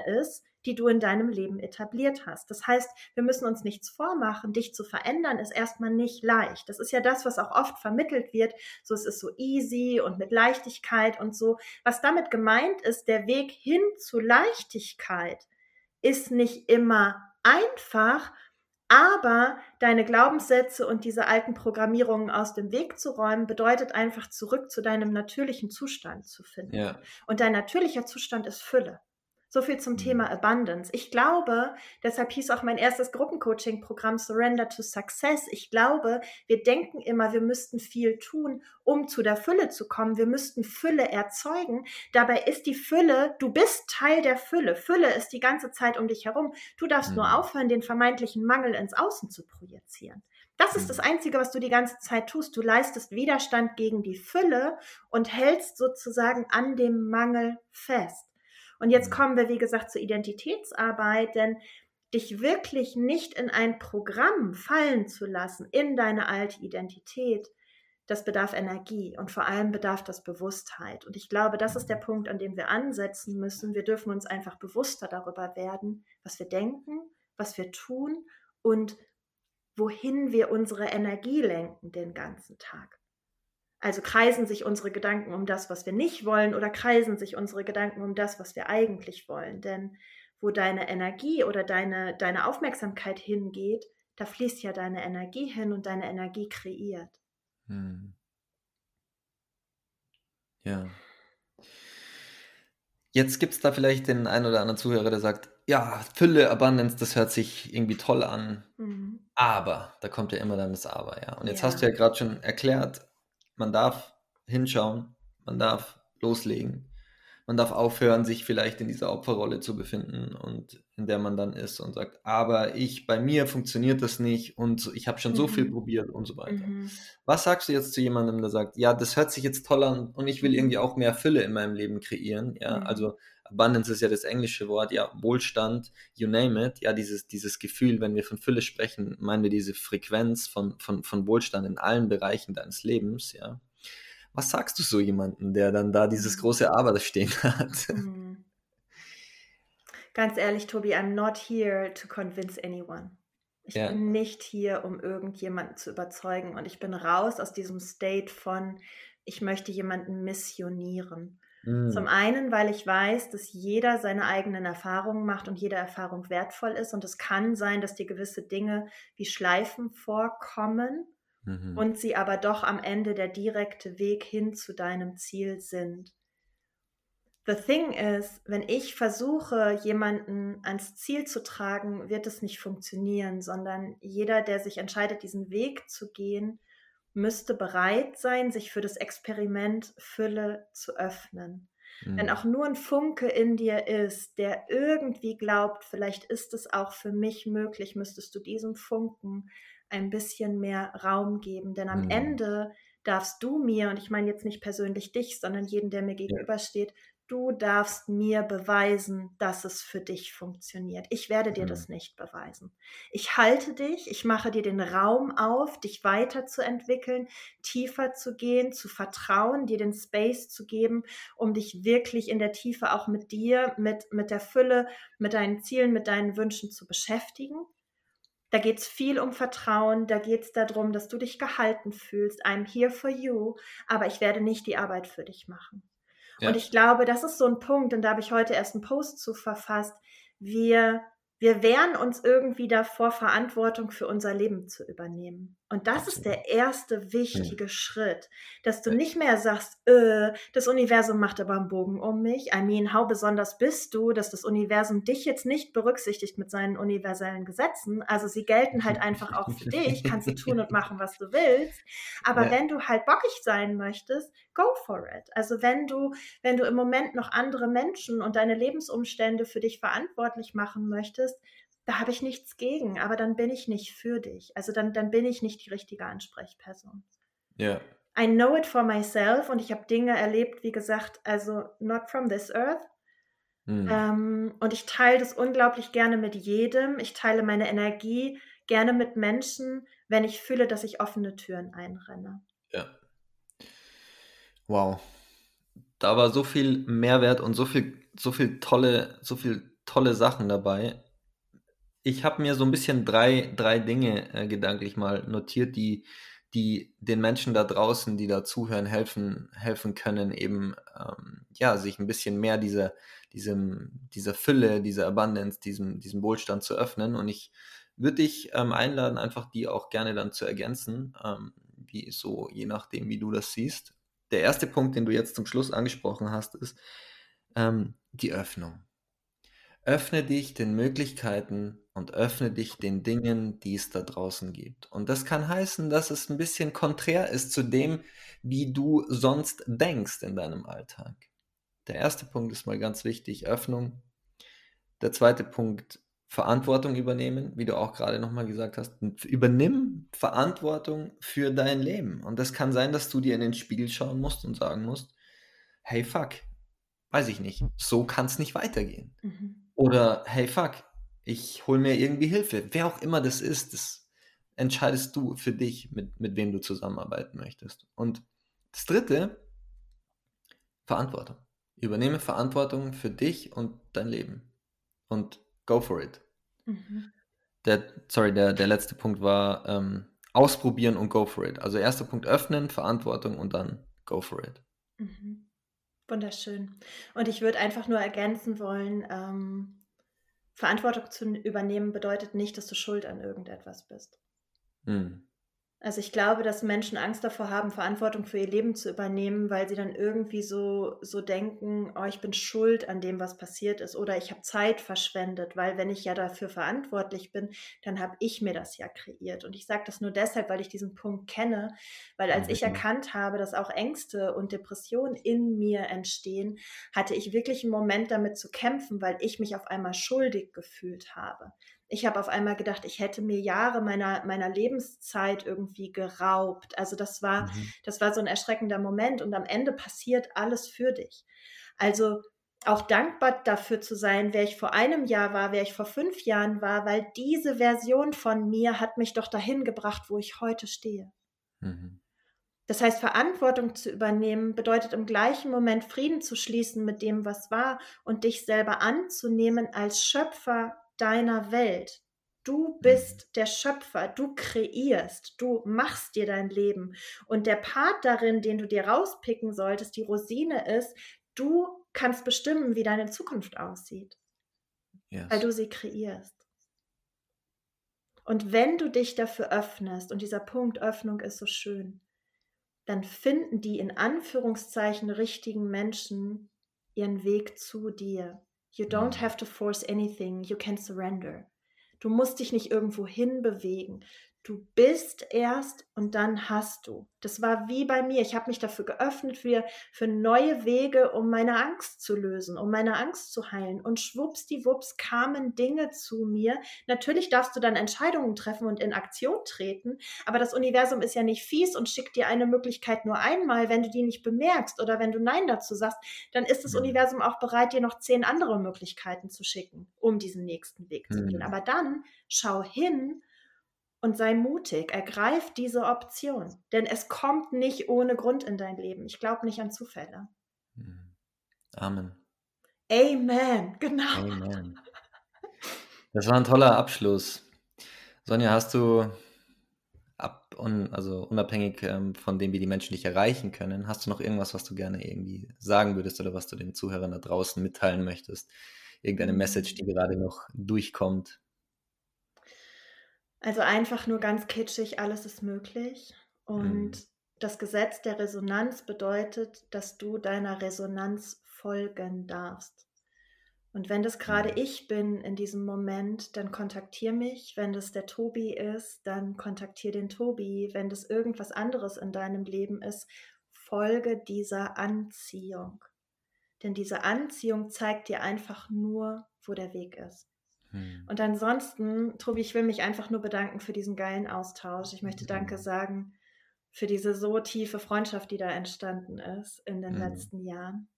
ist, die du in deinem Leben etabliert hast. Das heißt, wir müssen uns nichts vormachen. Dich zu verändern ist erstmal nicht leicht. Das ist ja das, was auch oft vermittelt wird. So, es ist so easy und mit Leichtigkeit und so. Was damit gemeint ist, der Weg hin zu Leichtigkeit ist nicht immer einfach, aber deine Glaubenssätze und diese alten Programmierungen aus dem Weg zu räumen, bedeutet einfach zurück zu deinem natürlichen Zustand zu finden. Ja. Und dein natürlicher Zustand ist Fülle. So viel zum Thema mhm. Abundance. Ich glaube, deshalb hieß auch mein erstes Gruppencoaching-Programm Surrender to Success. Ich glaube, wir denken immer, wir müssten viel tun, um zu der Fülle zu kommen. Wir müssten Fülle erzeugen. Dabei ist die Fülle, du bist Teil der Fülle. Fülle ist die ganze Zeit um dich herum. Du darfst mhm. nur aufhören, den vermeintlichen Mangel ins Außen zu projizieren. Das ist das mhm. Einzige, was du die ganze Zeit tust. Du leistest Widerstand gegen die Fülle und hältst sozusagen an dem Mangel fest. Und jetzt mhm. kommen wir, wie gesagt, zur Identitätsarbeit, denn dich wirklich nicht in ein Programm fallen zu lassen, in deine alte Identität, das bedarf Energie und vor allem bedarf das Bewusstheit. Und ich glaube, das ist der Punkt, an dem wir ansetzen müssen. Wir dürfen uns einfach bewusster darüber werden, was wir denken, was wir tun und wohin wir unsere Energie lenken den ganzen Tag. Also kreisen sich unsere Gedanken um das, was wir nicht wollen, oder kreisen sich unsere Gedanken um das, was wir eigentlich wollen. Denn wo deine Energie oder deine, deine Aufmerksamkeit hingeht, da fließt ja deine Energie hin und deine Energie kreiert. Hm. Ja. Jetzt gibt es da vielleicht den einen oder anderen Zuhörer, der sagt, ja, Fülle, Abundance, das hört sich irgendwie toll an. Mhm. Aber, da kommt ja immer dann das Aber, ja. Und jetzt ja. hast du ja gerade schon erklärt, man darf hinschauen, man darf loslegen, man darf aufhören, sich vielleicht in dieser Opferrolle zu befinden und in der man dann ist und sagt, aber ich, bei mir funktioniert das nicht und ich habe schon mhm. so viel mhm. probiert und so weiter. Mhm. Was sagst du jetzt zu jemandem, der sagt, ja, das hört sich jetzt toll an und ich will irgendwie auch mehr Fülle in meinem Leben kreieren, ja, mhm. also Abundance ist ja das englische Wort, ja, Wohlstand, you name it, ja, dieses, dieses Gefühl, wenn wir von Fülle sprechen, meinen wir diese Frequenz von, von, von Wohlstand in allen Bereichen deines Lebens, ja. Was sagst du so jemandem, der dann da dieses mhm. große Aber stehen hat? Mhm. Ganz ehrlich, Tobi, I'm not here to convince anyone. Ich ja. bin nicht hier, um irgendjemanden zu überzeugen und ich bin raus aus diesem State von, ich möchte jemanden missionieren. Zum mm. einen, weil ich weiß, dass jeder seine eigenen Erfahrungen macht und jede Erfahrung wertvoll ist. Und es kann sein, dass dir gewisse Dinge wie Schleifen vorkommen mhm. und sie aber doch am Ende der direkte Weg hin zu deinem Ziel sind. The thing is, wenn ich versuche, jemanden ans Ziel zu tragen, wird es nicht funktionieren, sondern jeder, der sich entscheidet, diesen Weg zu gehen, müsste bereit sein, sich für das Experiment Fülle zu öffnen. Mhm. Wenn auch nur ein Funke in dir ist, der irgendwie glaubt, vielleicht ist es auch für mich möglich, müsstest du diesem Funken ein bisschen mehr Raum geben. Denn am mhm. Ende darfst du mir, und ich meine jetzt nicht persönlich dich, sondern jeden, der mir gegenübersteht, du darfst mir beweisen, dass es für dich funktioniert. Ich werde dir mhm. das nicht beweisen. Ich halte dich, ich mache dir den Raum auf, dich weiterzuentwickeln, tiefer zu gehen, zu vertrauen, dir den Space zu geben, um dich wirklich in der Tiefe auch mit dir, mit, mit der Fülle, mit deinen Zielen, mit deinen Wünschen zu beschäftigen. Da geht es viel um Vertrauen, da geht es darum, dass du dich gehalten fühlst. I'm here for you, aber ich werde nicht die Arbeit für dich machen. Ja. Und ich glaube, das ist so ein Punkt, und da habe ich heute erst einen Post zu verfasst. Wir, wir wehren uns irgendwie davor, Verantwortung für unser Leben zu übernehmen. Und das Absolut. ist der erste wichtige ja. Schritt, dass du nicht mehr sagst, äh, das Universum macht aber einen Bogen um mich. I mean, how besonders bist du, dass das Universum dich jetzt nicht berücksichtigt mit seinen universellen Gesetzen. Also sie gelten halt einfach auch für dich, kannst du tun und machen, was du willst. Aber ja. wenn du halt bockig sein möchtest, go for it. Also wenn du, wenn du im Moment noch andere Menschen und deine Lebensumstände für dich verantwortlich machen möchtest, da habe ich nichts gegen, aber dann bin ich nicht für dich. Also dann, dann bin ich nicht die richtige Ansprechperson. Ja. I know it for myself und ich habe Dinge erlebt, wie gesagt, also not from this earth. Mhm. Ähm, und ich teile das unglaublich gerne mit jedem. Ich teile meine Energie gerne mit Menschen, wenn ich fühle, dass ich offene Türen einrenne. Ja. Wow. Da war so viel Mehrwert und so viel, so viel tolle, so viel tolle Sachen dabei ich habe mir so ein bisschen drei, drei Dinge äh, gedanklich mal notiert, die, die den Menschen da draußen, die da zuhören, helfen, helfen können, eben ähm, ja, sich ein bisschen mehr dieser, diesem, dieser Fülle, dieser Abundance, diesem, diesem Wohlstand zu öffnen. Und ich würde dich ähm, einladen, einfach die auch gerne dann zu ergänzen, ähm, wie so, je nachdem, wie du das siehst. Der erste Punkt, den du jetzt zum Schluss angesprochen hast, ist ähm, die Öffnung. Öffne dich den Möglichkeiten und öffne dich den Dingen, die es da draußen gibt. Und das kann heißen, dass es ein bisschen konträr ist zu dem, wie du sonst denkst in deinem Alltag. Der erste Punkt ist mal ganz wichtig, Öffnung. Der zweite Punkt, Verantwortung übernehmen, wie du auch gerade nochmal gesagt hast. Übernimm Verantwortung für dein Leben. Und das kann sein, dass du dir in den Spiegel schauen musst und sagen musst, hey fuck, weiß ich nicht, so kann es nicht weitergehen. Mhm. Oder hey fuck, ich hole mir irgendwie Hilfe. Wer auch immer das ist, das entscheidest du für dich, mit, mit wem du zusammenarbeiten möchtest. Und das dritte, Verantwortung. Übernehme Verantwortung für dich und dein Leben. Und go for it. Mhm. Der, sorry, der, der letzte Punkt war ähm, ausprobieren und go for it. Also erster Punkt öffnen, Verantwortung und dann go for it. Mhm. Wunderschön. Und ich würde einfach nur ergänzen wollen, ähm, Verantwortung zu übernehmen bedeutet nicht, dass du schuld an irgendetwas bist. Hm. Also ich glaube, dass Menschen Angst davor haben, Verantwortung für ihr Leben zu übernehmen, weil sie dann irgendwie so, so denken, oh, ich bin schuld an dem, was passiert ist oder ich habe Zeit verschwendet, weil wenn ich ja dafür verantwortlich bin, dann habe ich mir das ja kreiert. Und ich sage das nur deshalb, weil ich diesen Punkt kenne, weil als ich erkannt habe, dass auch Ängste und Depressionen in mir entstehen, hatte ich wirklich einen Moment damit zu kämpfen, weil ich mich auf einmal schuldig gefühlt habe ich habe auf einmal gedacht, ich hätte mir Jahre meiner, meiner Lebenszeit irgendwie geraubt. Also das war, mhm. das war so ein erschreckender Moment und am Ende passiert alles für dich. Also auch dankbar dafür zu sein, wer ich vor einem Jahr war, wer ich vor fünf Jahren war, weil diese Version von mir hat mich doch dahin gebracht, wo ich heute stehe. Mhm. Das heißt, Verantwortung zu übernehmen bedeutet im gleichen Moment Frieden zu schließen mit dem, was war und dich selber anzunehmen als Schöpfer deiner Welt. Du mhm. bist der Schöpfer, du kreierst, du machst dir dein Leben. Und der Part darin, den du dir rauspicken solltest, die Rosine ist, du kannst bestimmen, wie deine Zukunft aussieht. Yes. Weil du sie kreierst. Und wenn du dich dafür öffnest, und dieser Punkt Öffnung ist so schön, dann finden die in Anführungszeichen richtigen Menschen ihren Weg zu dir. You don't have to force anything, you can surrender. Du musst dich nicht irgendwo hinbewegen. Du bist erst und dann hast du. Das war wie bei mir. Ich habe mich dafür geöffnet für, für neue Wege, um meine Angst zu lösen, um meine Angst zu heilen. Und schwuppsdiwupps kamen Dinge zu mir. Natürlich darfst du dann Entscheidungen treffen und in Aktion treten, aber das Universum ist ja nicht fies und schickt dir eine Möglichkeit nur einmal. Wenn du die nicht bemerkst oder wenn du Nein dazu sagst, dann ist das mhm. Universum auch bereit, dir noch zehn andere Möglichkeiten zu schicken, um diesen nächsten Weg zu gehen. Mhm. Aber dann schau hin und sei mutig, ergreif diese Option, denn es kommt nicht ohne Grund in dein Leben. Ich glaube nicht an Zufälle. Hm. Amen. Amen, genau. Amen. Das war ein toller Abschluss. Sonja, hast du ab un, also unabhängig ähm, von dem, wie die Menschen dich erreichen können, hast du noch irgendwas, was du gerne irgendwie sagen würdest oder was du den Zuhörern da draußen mitteilen möchtest? Irgendeine Message, die gerade noch durchkommt? Also einfach nur ganz kitschig, alles ist möglich. Und mhm. das Gesetz der Resonanz bedeutet, dass du deiner Resonanz folgen darfst. Und wenn das gerade mhm. ich bin in diesem Moment, dann kontaktier mich. Wenn das der Tobi ist, dann kontaktier den Tobi. Wenn das irgendwas anderes in deinem Leben ist, folge dieser Anziehung. Denn diese Anziehung zeigt dir einfach nur, wo der Weg ist. Hm. Und ansonsten, Tobi, ich will mich einfach nur bedanken für diesen geilen Austausch. Ich möchte Danke sagen für diese so tiefe Freundschaft, die da entstanden ist in den hm. letzten Jahren.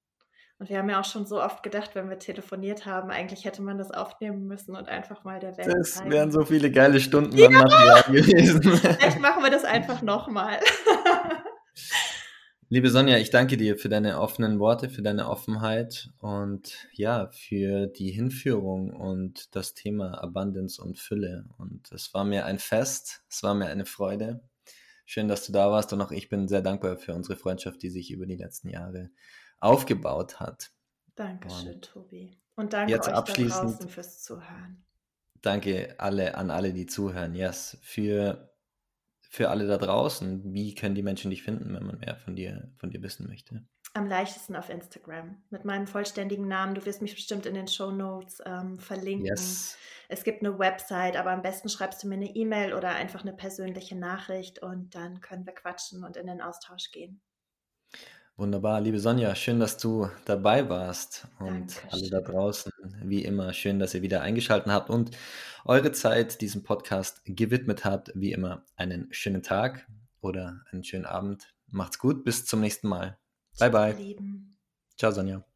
Und wir haben ja auch schon so oft gedacht, wenn wir telefoniert haben, eigentlich hätte man das aufnehmen müssen und einfach mal der Welt Das zeigen. wären so viele geile Stunden ja. Material gewesen. Vielleicht machen wir das einfach nochmal. Liebe Sonja, ich danke dir für deine offenen Worte, für deine Offenheit und ja, für die Hinführung und das Thema Abundance und Fülle. Und es war mir ein Fest, es war mir eine Freude. Schön, dass du da warst und auch ich bin sehr dankbar für unsere Freundschaft, die sich über die letzten Jahre aufgebaut hat. Dankeschön, und Tobi. Und danke jetzt euch abschließend, da draußen fürs Zuhören. Danke alle an alle, die zuhören. Yes, für für alle da draußen, wie können die Menschen dich finden, wenn man mehr von dir, von dir wissen möchte? Am leichtesten auf Instagram mit meinem vollständigen Namen. Du wirst mich bestimmt in den Show Notes ähm, verlinken. Yes. Es gibt eine Website, aber am besten schreibst du mir eine E-Mail oder einfach eine persönliche Nachricht und dann können wir quatschen und in den Austausch gehen. Wunderbar, liebe Sonja, schön, dass du dabei warst und Dankeschön. alle da draußen, wie immer, schön, dass ihr wieder eingeschaltet habt und eure Zeit diesem Podcast gewidmet habt. Wie immer, einen schönen Tag oder einen schönen Abend. Macht's gut, bis zum nächsten Mal. Bye, bye. Ciao, Sonja.